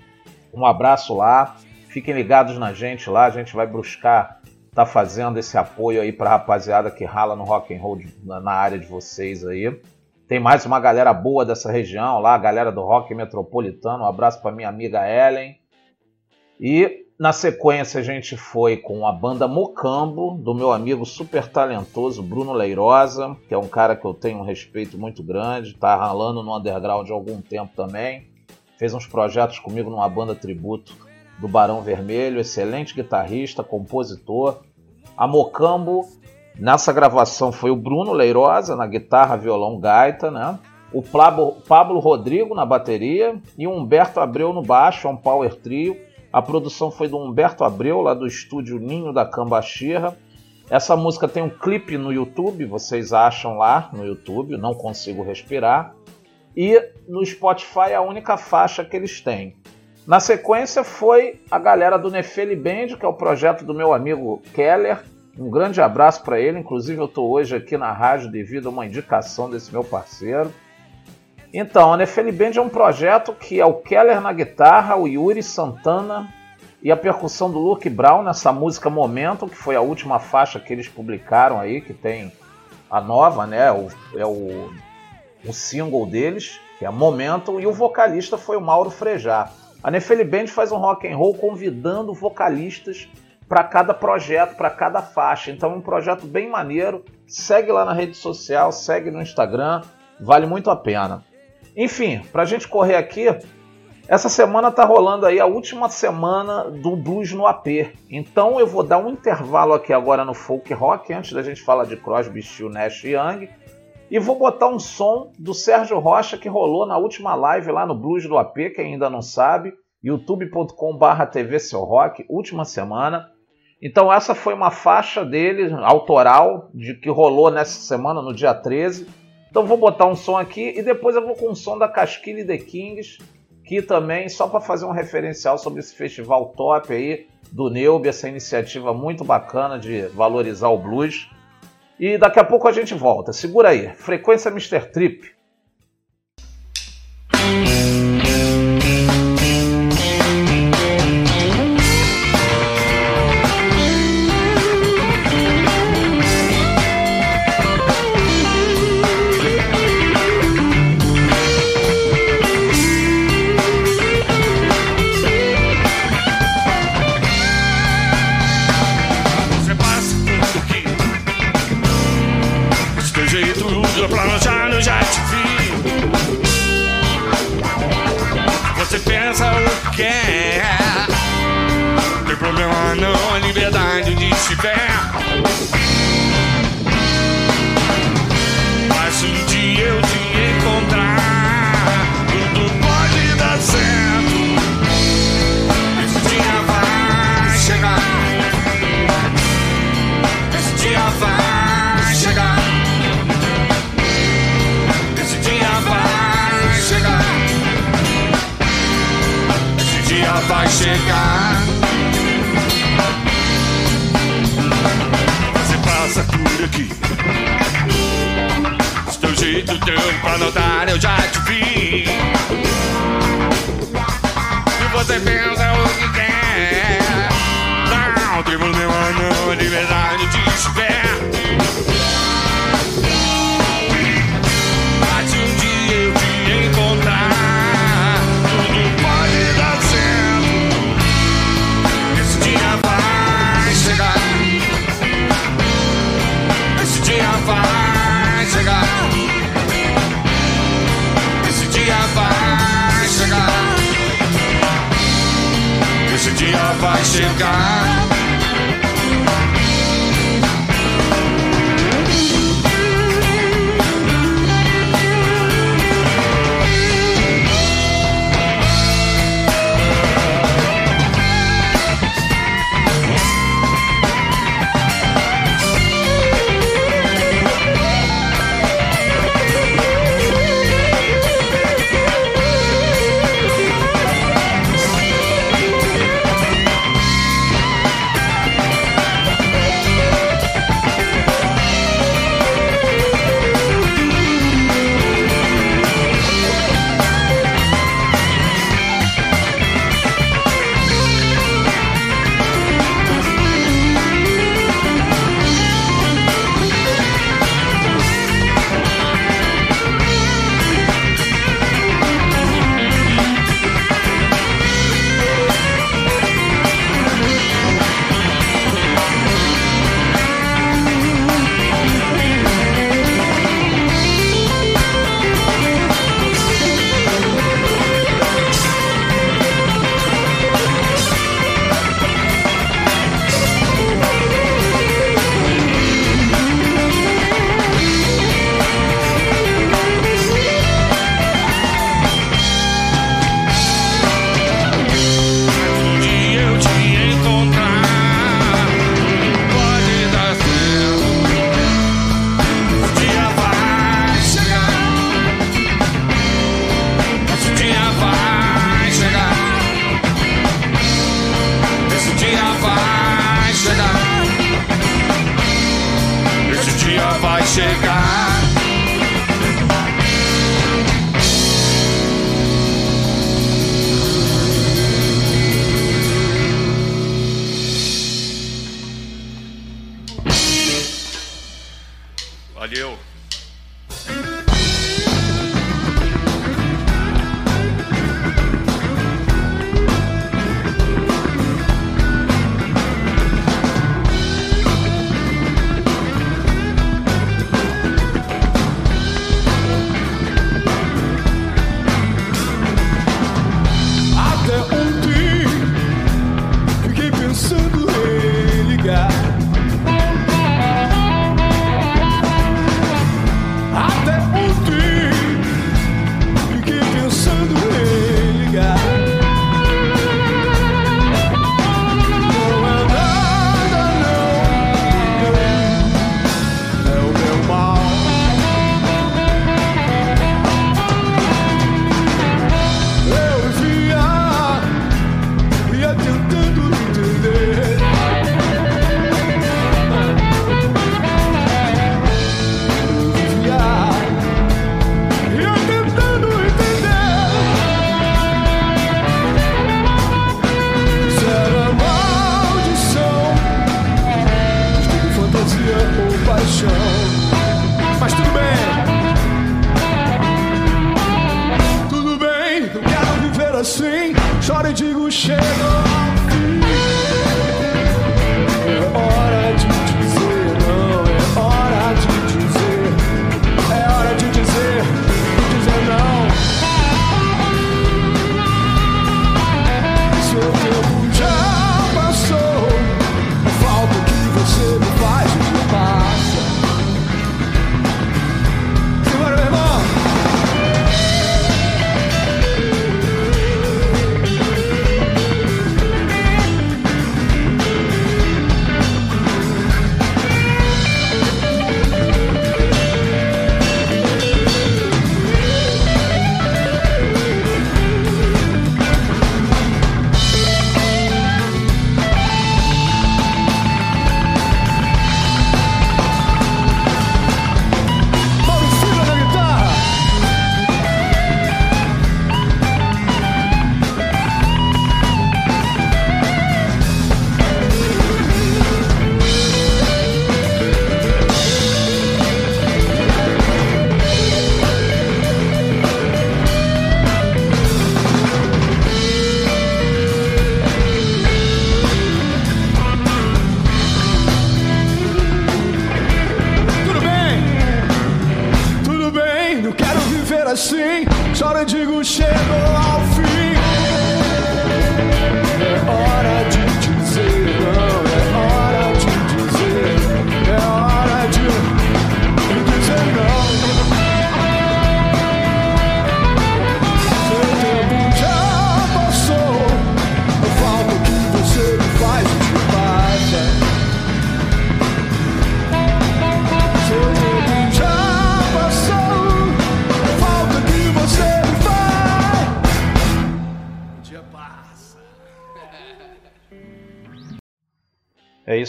S1: Um abraço lá. Fiquem ligados na gente lá, a gente vai buscar tá fazendo esse apoio aí para rapaziada que rala no rock and roll na, área de vocês aí. Tem mais uma galera boa dessa região lá, a galera do rock metropolitano. Um abraço para minha amiga Ellen. E na sequência a gente foi com a banda Mocambo, do meu amigo super talentoso Bruno Leirosa, que é um cara que eu tenho um respeito muito grande, tá ralando no underground há algum tempo também. Fez uns projetos comigo numa banda tributo do Barão Vermelho, excelente guitarrista, compositor. A Mocambo, nessa gravação foi o Bruno Leirosa na guitarra, violão, gaita, né? O Pablo, Rodrigo na bateria e o Humberto Abreu no baixo, é um power trio a produção foi do Humberto Abreu, lá do estúdio Ninho da Cambaxirra. Essa música tem um clipe no YouTube, vocês acham lá no YouTube, Não Consigo Respirar. E no Spotify a única faixa que eles têm. Na sequência foi a galera do Nefeli Band, que é o projeto do meu amigo Keller. Um grande abraço para ele, inclusive eu estou hoje aqui na rádio devido a uma indicação desse meu parceiro. Então, a Nefeli Band é um projeto que é o Keller na guitarra, o Yuri Santana e a percussão do Luke Brown nessa música Momento, que foi a última faixa que eles publicaram aí, que tem a nova, né? O, é o, o single deles, que é Momento, e o vocalista foi o Mauro Frejá. A Nefeli Band faz um rock and roll convidando vocalistas para cada projeto, para cada faixa. Então é um projeto bem maneiro. Segue lá na rede social, segue no Instagram, vale muito a pena. Enfim, para a gente correr aqui, essa semana tá rolando aí a última semana do Blues no AP. Então eu vou dar um intervalo aqui agora no folk rock, antes da gente falar de Crosby, Still, Nash e Young. E vou botar um som do Sérgio Rocha que rolou na última live lá no Blues do AP, quem ainda não sabe, youtube.com.br TV Seu Rock, última semana. Então essa foi uma faixa dele, autoral, de que rolou nessa semana, no dia 13 então vou botar um som aqui e depois eu vou com um som da Casquille The Kings, que também, só para fazer um referencial sobre esse festival top aí do Neub, essa iniciativa muito bacana de valorizar o blues. E daqui a pouco a gente volta. Segura aí. Frequência Mr. Trip.
S6: Você passa por aqui. Se teu jeito deu pra notar, eu já te vi. Se você pensa o que quer, não tem problema não, a liberdade de espera. vai chegar.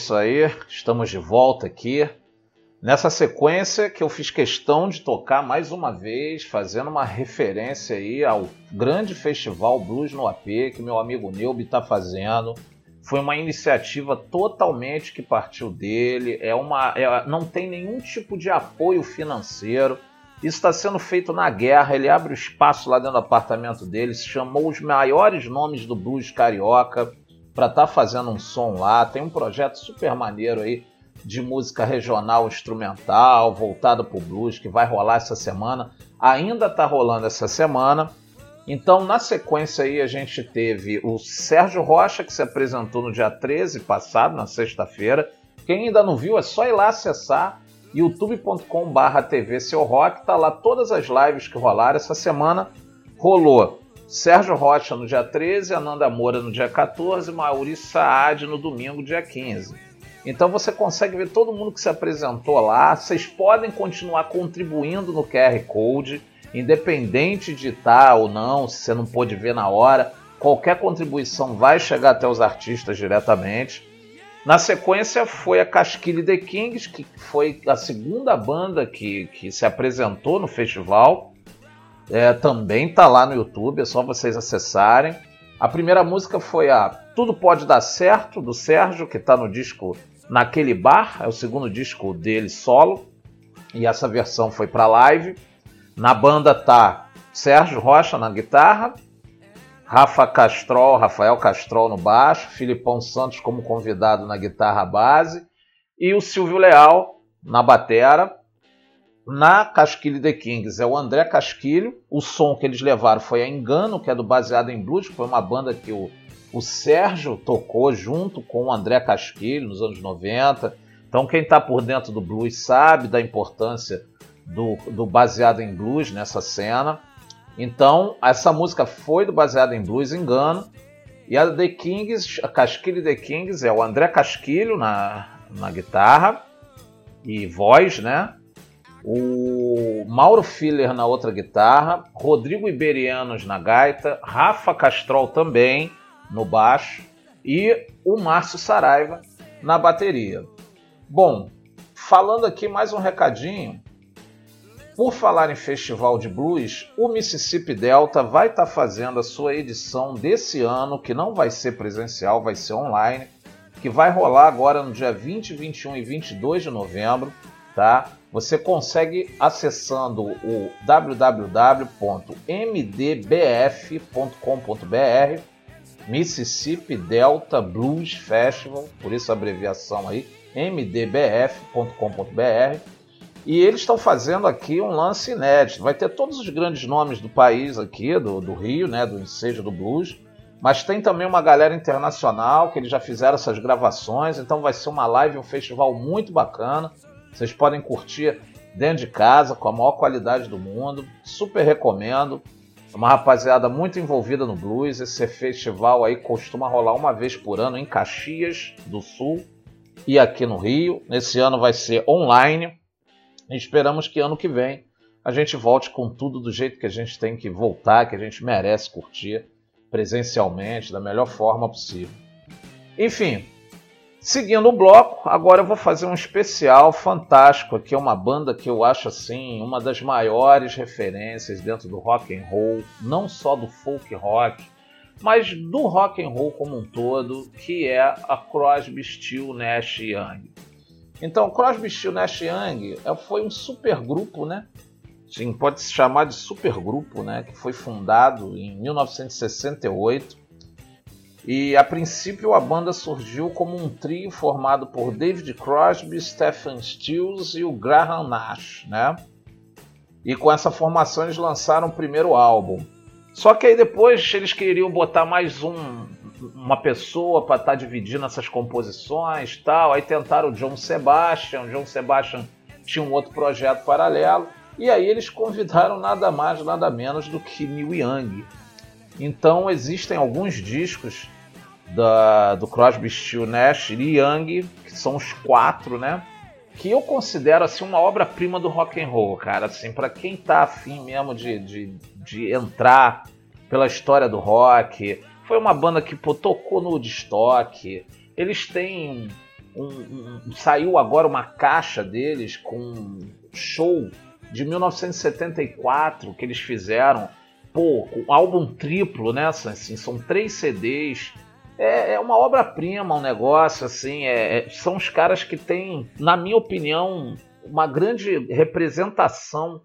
S1: Isso aí, estamos de volta aqui. Nessa sequência que eu fiz questão de tocar mais uma vez, fazendo uma referência aí ao grande festival Blues no AP que meu amigo Neubi está fazendo. Foi uma iniciativa totalmente que partiu dele, é uma, é- não tem nenhum tipo de apoio financeiro. Isso está sendo feito na guerra. Ele abre o espaço lá dentro do apartamento dele, chamou os maiores nomes do blues carioca para estar fazendo um som lá. Tem um projeto super maneiro aí de música regional instrumental voltado para o blues que vai rolar essa semana. Ainda está rolando essa semana. Então, na sequência aí, a gente teve o Sérgio Rocha, que se apresentou no dia 13 passado, na sexta-feira. Quem ainda não viu, é só ir lá acessar youtube.com.br TV Seu Rock. Tá lá todas as lives que rolaram. Essa semana rolou Sérgio Rocha no dia 13, Ananda Moura no dia 14, Maurício Saad no domingo, dia 15. Então você consegue ver todo mundo que se apresentou lá. Vocês podem continuar contribuindo no QR Code, independente de estar ou não, se você não pôde ver na hora. Qualquer contribuição vai chegar até os artistas diretamente. Na sequência foi a Casquille The Kings, que foi a segunda banda que, que se apresentou no festival. É, também tá lá no YouTube, é só vocês acessarem. A primeira música foi a Tudo Pode Dar Certo, do Sérgio, que está no disco Naquele Bar, é o segundo disco dele solo, e essa versão foi para live. Na banda tá Sérgio Rocha na guitarra, Rafa Castrol, Rafael Castrol no baixo, Filipão Santos como convidado na guitarra base e o Silvio Leal na batera. Na Casquilho The Kings é o André Casquilho. O som que eles levaram foi a Engano, que é do Baseado em Blues, que foi uma banda que o, o Sérgio tocou junto com o André Casquilho nos anos 90. Então quem está por dentro do blues sabe da importância do, do Baseado em Blues nessa cena. Então, essa música foi do Baseado em Blues, Engano. E a The Kings, a Casquilho The Kings, é o André Casquilho na, na guitarra e voz, né? O Mauro Filler na outra guitarra, Rodrigo Iberianos na gaita, Rafa Castrol também no baixo e o Márcio Saraiva na bateria. Bom, falando aqui mais um recadinho. Por falar em festival de blues, o Mississippi Delta vai estar fazendo a sua edição desse ano, que não vai ser presencial, vai ser online, que vai rolar agora no dia 20, 21 e 22 de novembro, tá? Você consegue acessando o www.mdbf.com.br, Mississippi Delta Blues Festival, por isso a abreviação aí, mdbf.com.br. E eles estão fazendo aqui um lance inédito. Vai ter todos os grandes nomes do país aqui, do, do Rio, né, do ensejo do blues. Mas tem também uma galera internacional que eles já fizeram essas gravações. Então vai ser uma live, um festival muito bacana. Vocês podem curtir dentro de casa, com a maior qualidade do mundo. Super recomendo. Uma rapaziada muito envolvida no blues. Esse festival aí costuma rolar uma vez por ano em Caxias do Sul e aqui no Rio. Nesse ano vai ser online. Esperamos que ano que vem a gente volte com tudo do jeito que a gente tem que voltar, que a gente merece curtir presencialmente, da melhor forma possível. Enfim, seguindo o bloco, agora eu vou fazer um especial fantástico aqui, é uma banda que eu acho assim, uma das maiores referências dentro do rock and roll, não só do folk rock, mas do rock and roll como um todo, que é a Crosby, Still, Nash Young. Então, Crosby, Still, Nash Young é, foi um supergrupo, né? Sim, pode se chamar de supergrupo, né? Que foi fundado em 1968. E a princípio a banda surgiu como um trio formado por David Crosby, Stephen Stills e o Graham Nash, né? E com essa formação eles lançaram o primeiro álbum. Só que aí depois eles queriam botar mais um, uma pessoa para estar tá dividindo essas composições tal. Aí tentaram o John Sebastian. O John Sebastian tinha um outro projeto paralelo. E aí eles convidaram nada mais, nada menos do que Neil Young. Então existem alguns discos da, do Crosby, Still, Nash e Young, que são os quatro, né? Que eu considero assim uma obra-prima do rock and roll, cara. Assim, para quem tá afim mesmo de, de, de entrar pela história do rock, Foi uma banda que pô, tocou no Woodstock. Eles têm um, um- um- saiu agora uma caixa deles com um show de 1974 que eles fizeram. Pô, um álbum triplo, né? Assim, são três CDs. É, é uma obra-prima, um negócio assim. é- é- são os caras que têm, na minha opinião, uma grande representação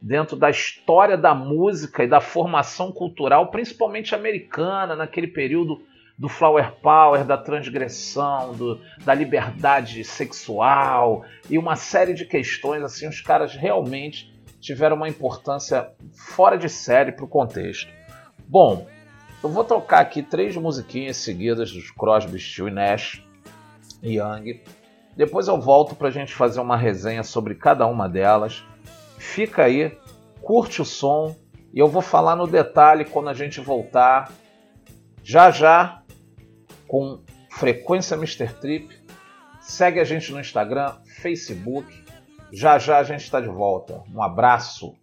S1: dentro da história da música e da formação cultural, principalmente americana, naquele período do flower power, da transgressão, do- da liberdade sexual e uma série de questões assim, os caras realmente tiveram uma importância fora de série para o contexto. Bom, eu vou tocar aqui três musiquinhas seguidas dos Crosby, e Nash e Young. Depois eu volto para a gente fazer uma resenha sobre cada uma delas. Fica aí, curte o som e eu vou falar no detalhe quando a gente voltar. Já já com frequência Mr. Trip. Segue a gente no Instagram, Facebook. Já já a gente está de volta. Um abraço.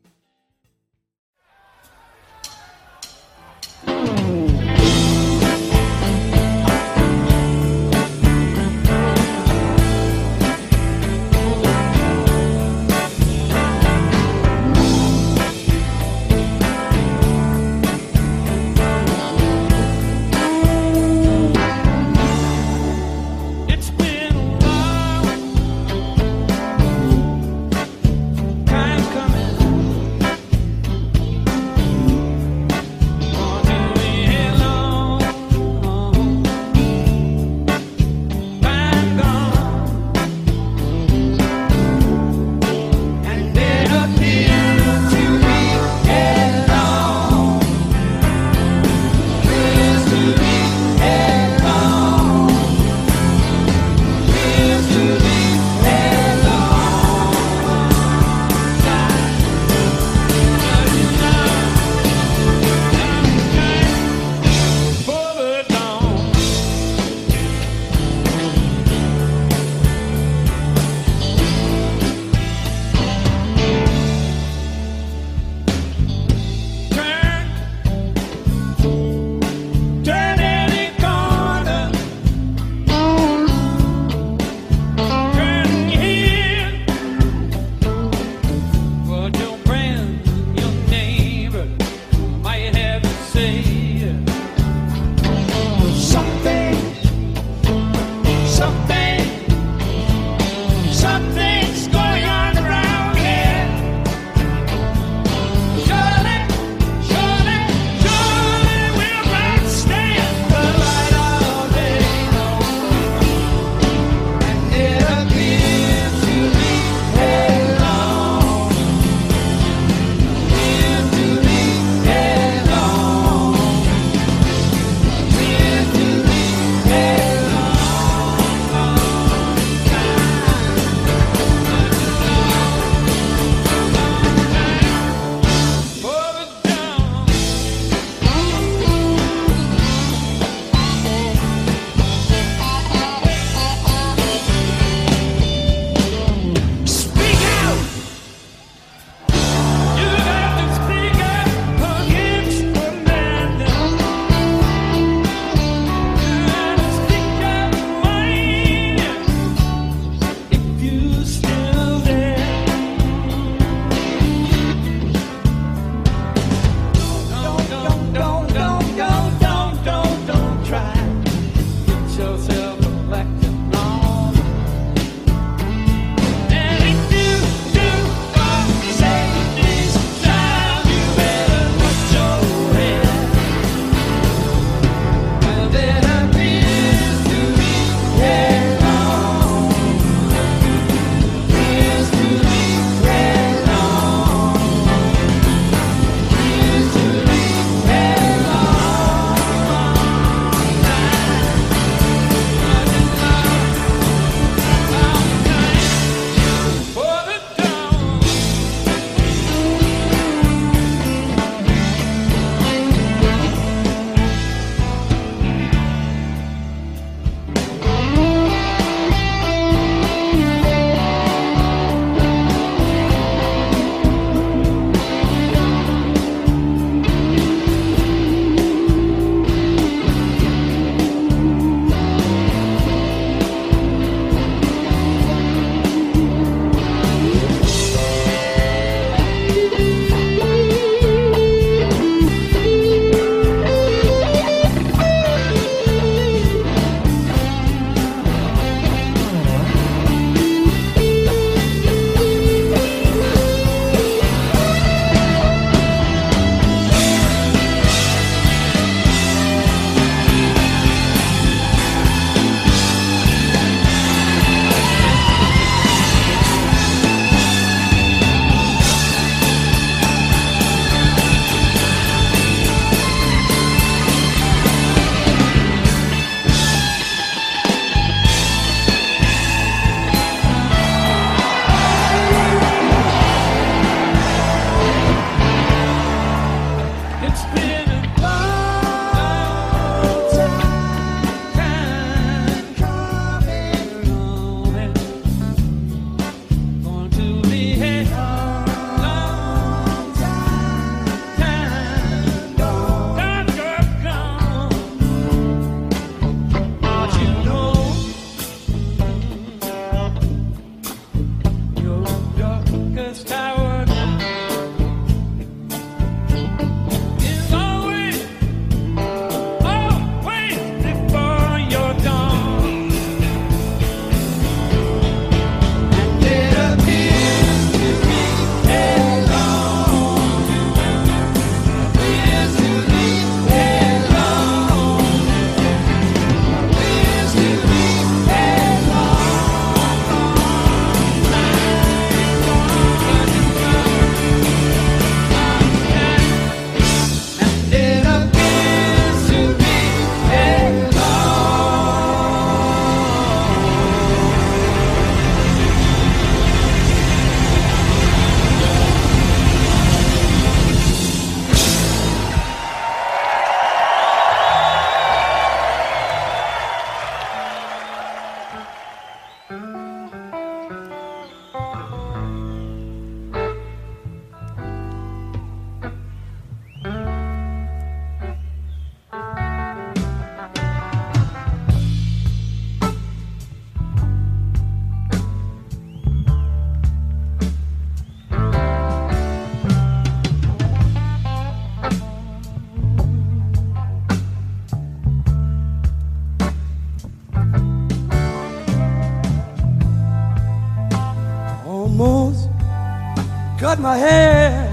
S7: my hand.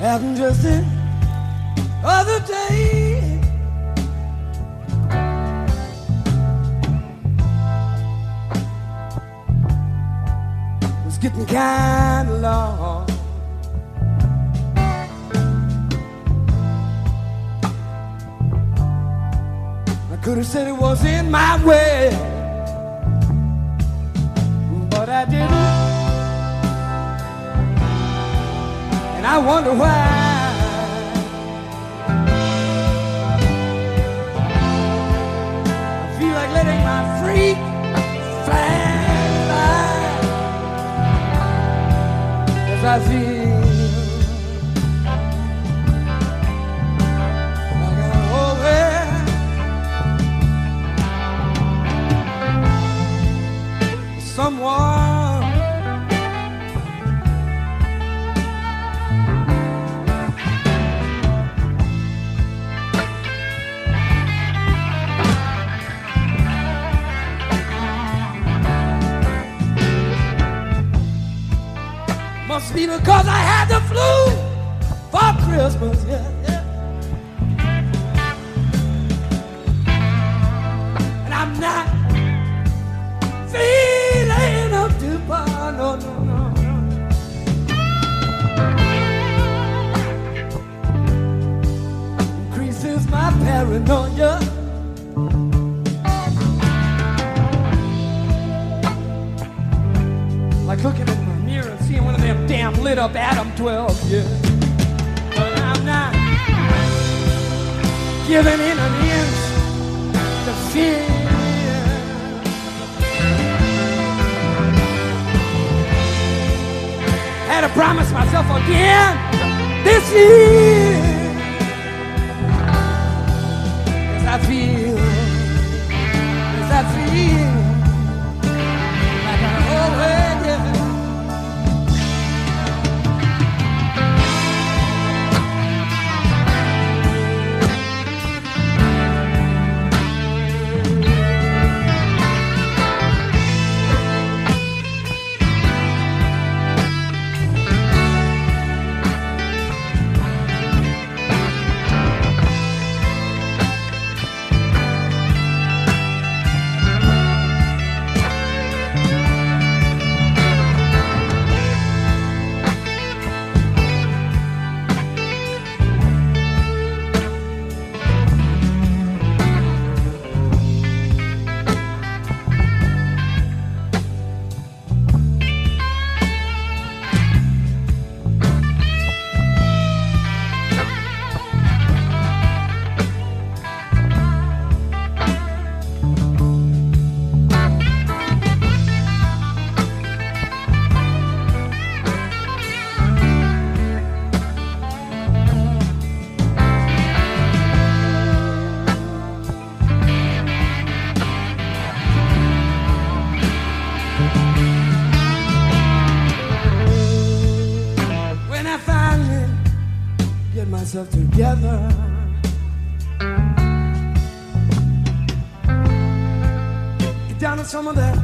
S7: And just the other day, was getting kind of long. I could have said it was in my way. Cause I had the flu for Christmas, yeah. some of that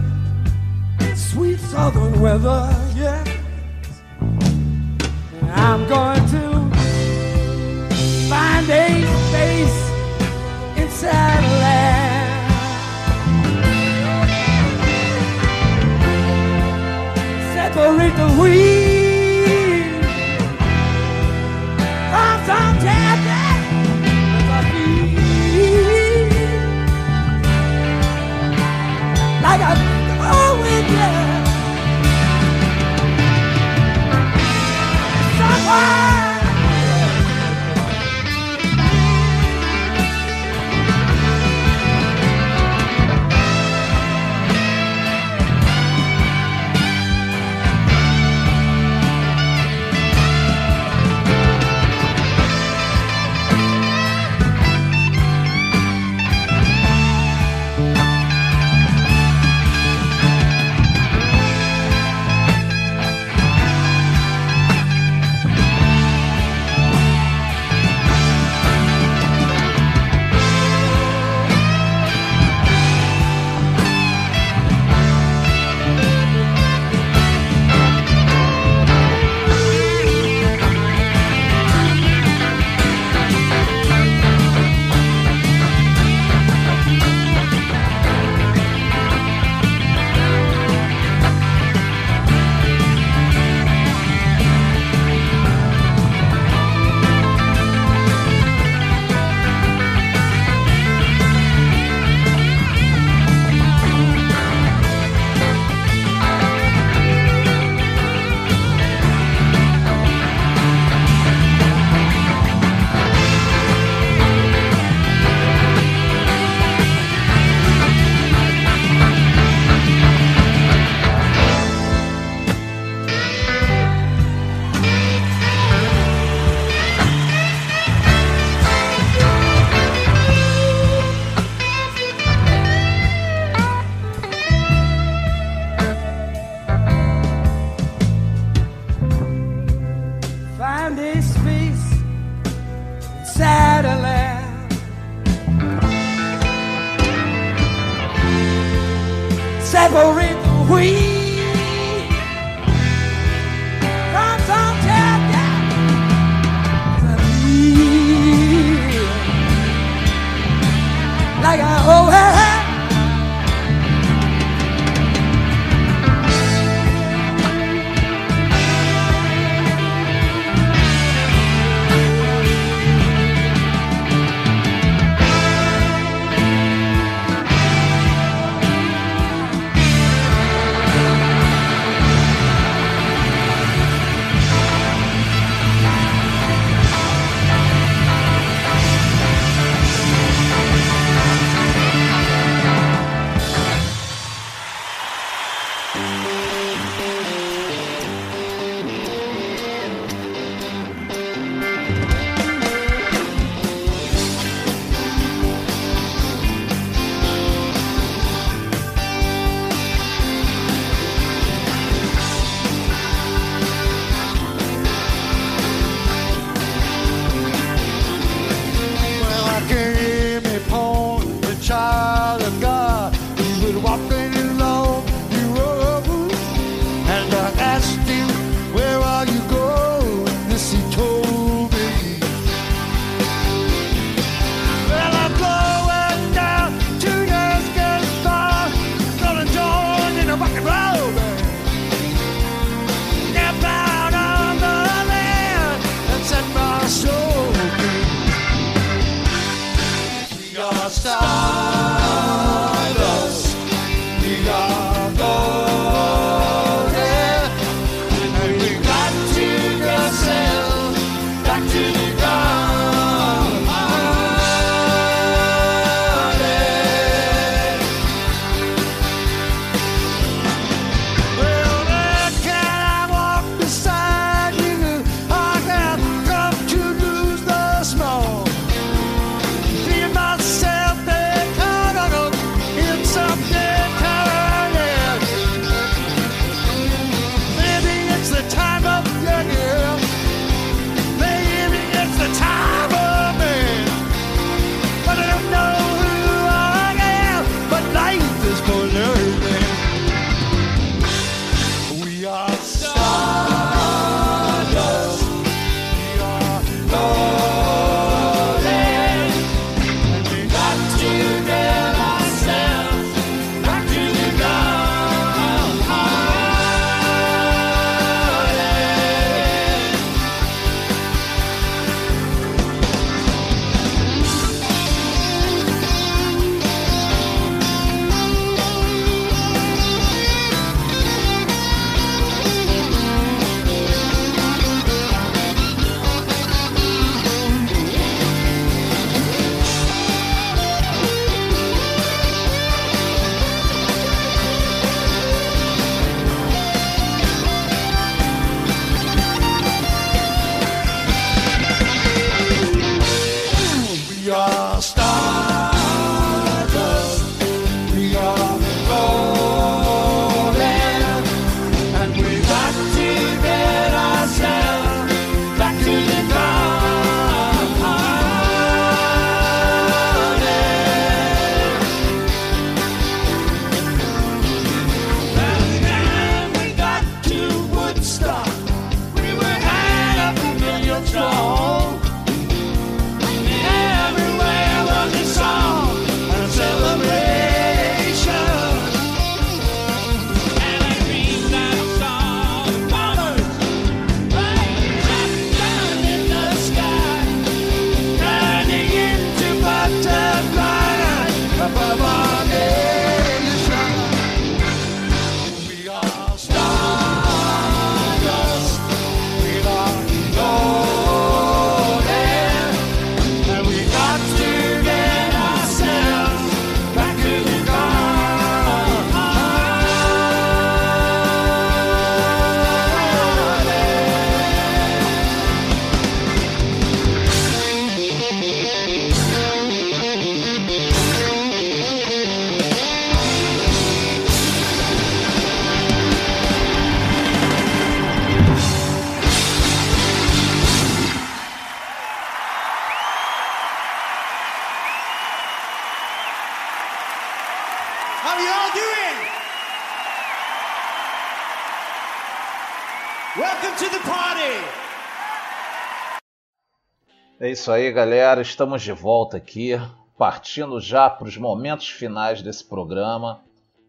S1: isso aí, galera. Estamos de volta aqui, partindo já para os momentos finais desse programa.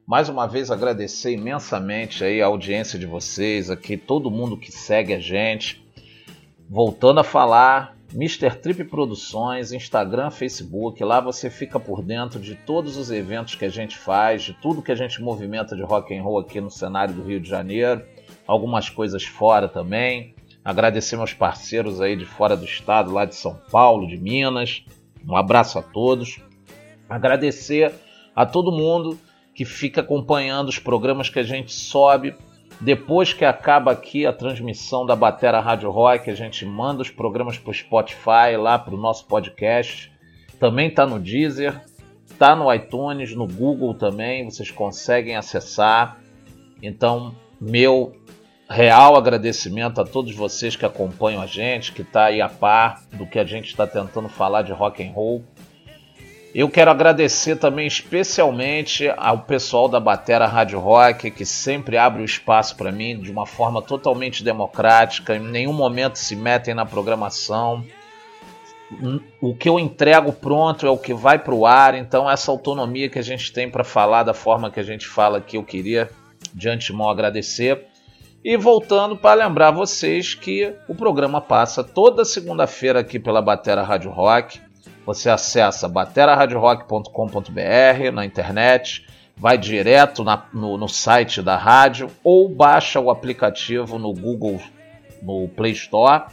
S1: Mais uma vez agradecer imensamente aí a audiência de vocês, aqui todo mundo que segue a gente. Voltando a falar, Mr. Trip Produções, Instagram, Facebook, lá você fica por dentro de todos os eventos que a gente faz, de tudo que a gente movimenta de rock and roll aqui no cenário do Rio de Janeiro, algumas coisas fora também. Agradecer meus parceiros aí de fora do estado, lá de São Paulo, de Minas. Um abraço a todos. Agradecer a todo mundo que fica acompanhando os programas que a gente sobe. Depois que acaba aqui a transmissão da Batera Rádio Rock, a gente manda os programas para o Spotify, lá para o nosso podcast. Também está no Deezer, está no iTunes, no Google também, vocês conseguem acessar. Então, meu real agradecimento a todos vocês que acompanham a gente, que está aí a par do que a gente está tentando falar de rock and roll. Eu quero agradecer também especialmente ao pessoal da Batera Rádio Rock, que sempre abre o espaço para mim de uma forma totalmente democrática, em nenhum momento se metem na programação. O que eu entrego pronto é o que vai para o ar, então essa autonomia que a gente tem para falar da forma que a gente fala aqui, eu queria de antemão agradecer. E voltando para lembrar vocês que o programa passa toda segunda-feira aqui pela Batera Rádio Rock. Você acessa bateraradiorock.com.br na internet, vai direto na, no, no site da rádio ou baixa o aplicativo no Google, no Play Store.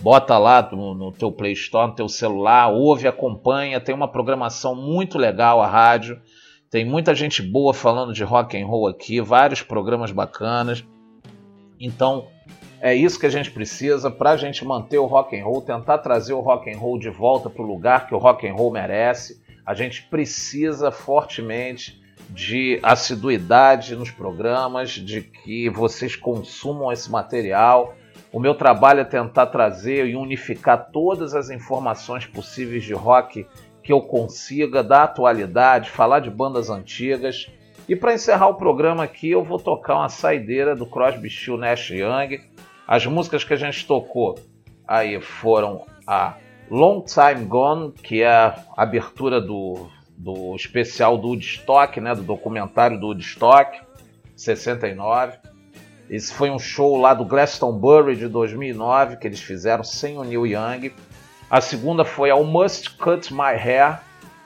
S1: Bota lá no, no teu Play Store, no teu celular, ouve, acompanha. Tem uma programação muito legal a rádio. Tem muita gente boa falando de rock and roll aqui, vários programas bacanas. Então é isso que a gente precisa para a gente manter o rock and roll, tentar trazer o rock and roll de volta para o lugar que o rock and roll merece. A gente precisa fortemente de assiduidade nos programas, de que vocês consumam esse material. O meu trabalho é tentar trazer e unificar todas as informações possíveis de rock que eu consiga, da atualidade, falar de bandas antigas. E para encerrar o programa aqui, eu vou tocar uma saideira do Crosby, Still, Nash Young. As músicas que a gente tocou aí foram a Long Time Gone, que é a abertura do, do especial do Woodstock, né, do documentário do Woodstock, 69. Esse foi um show lá do Glastonbury de 2009 que eles fizeram sem o Neil Young. A segunda foi a Must Cut My Hair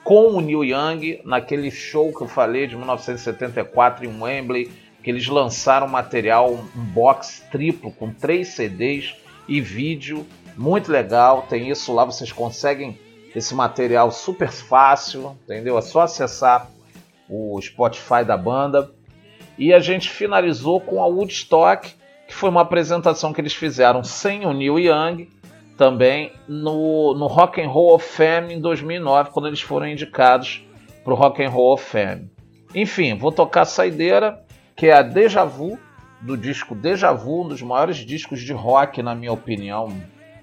S1: com o Neil Young naquele show que eu falei de 1974 em Wembley, que eles lançaram material, um box triplo com três CDs e vídeo, muito legal. Tem isso lá, vocês conseguem esse material super fácil, entendeu? É só acessar o Spotify da banda. E a gente finalizou com a Woodstock, que foi uma apresentação que eles fizeram sem o Neil Young, também no, no Rock and Roll of Fame em 2009, quando eles foram indicados para o Rock and Roll of Fame. Enfim, vou tocar a saideira, que é a Deja Vu, do disco Deja Vu, um dos maiores discos de rock, na minha opinião,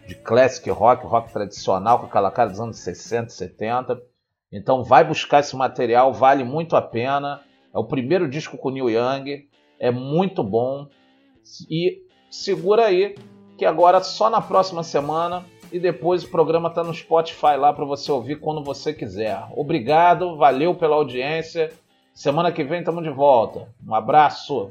S1: de classic rock, rock tradicional, com aquela cara dos anos 60, 70. Então vai buscar esse material, vale muito a pena. É o primeiro disco com o Neil Young, é muito bom. E segura aí, que agora só na próxima semana e depois o programa está no Spotify lá para você ouvir quando você quiser. Obrigado, valeu pela audiência. Semana que vem estamos de volta. Um abraço.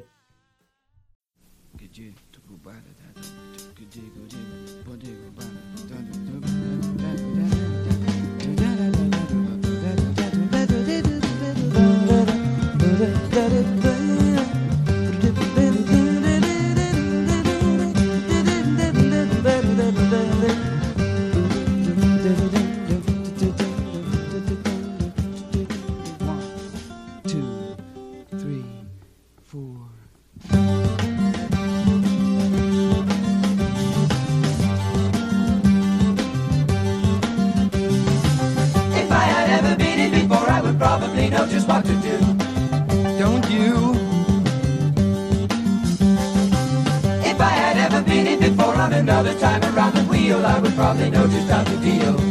S8: Another time around the wheel, I would probably know just how to deal.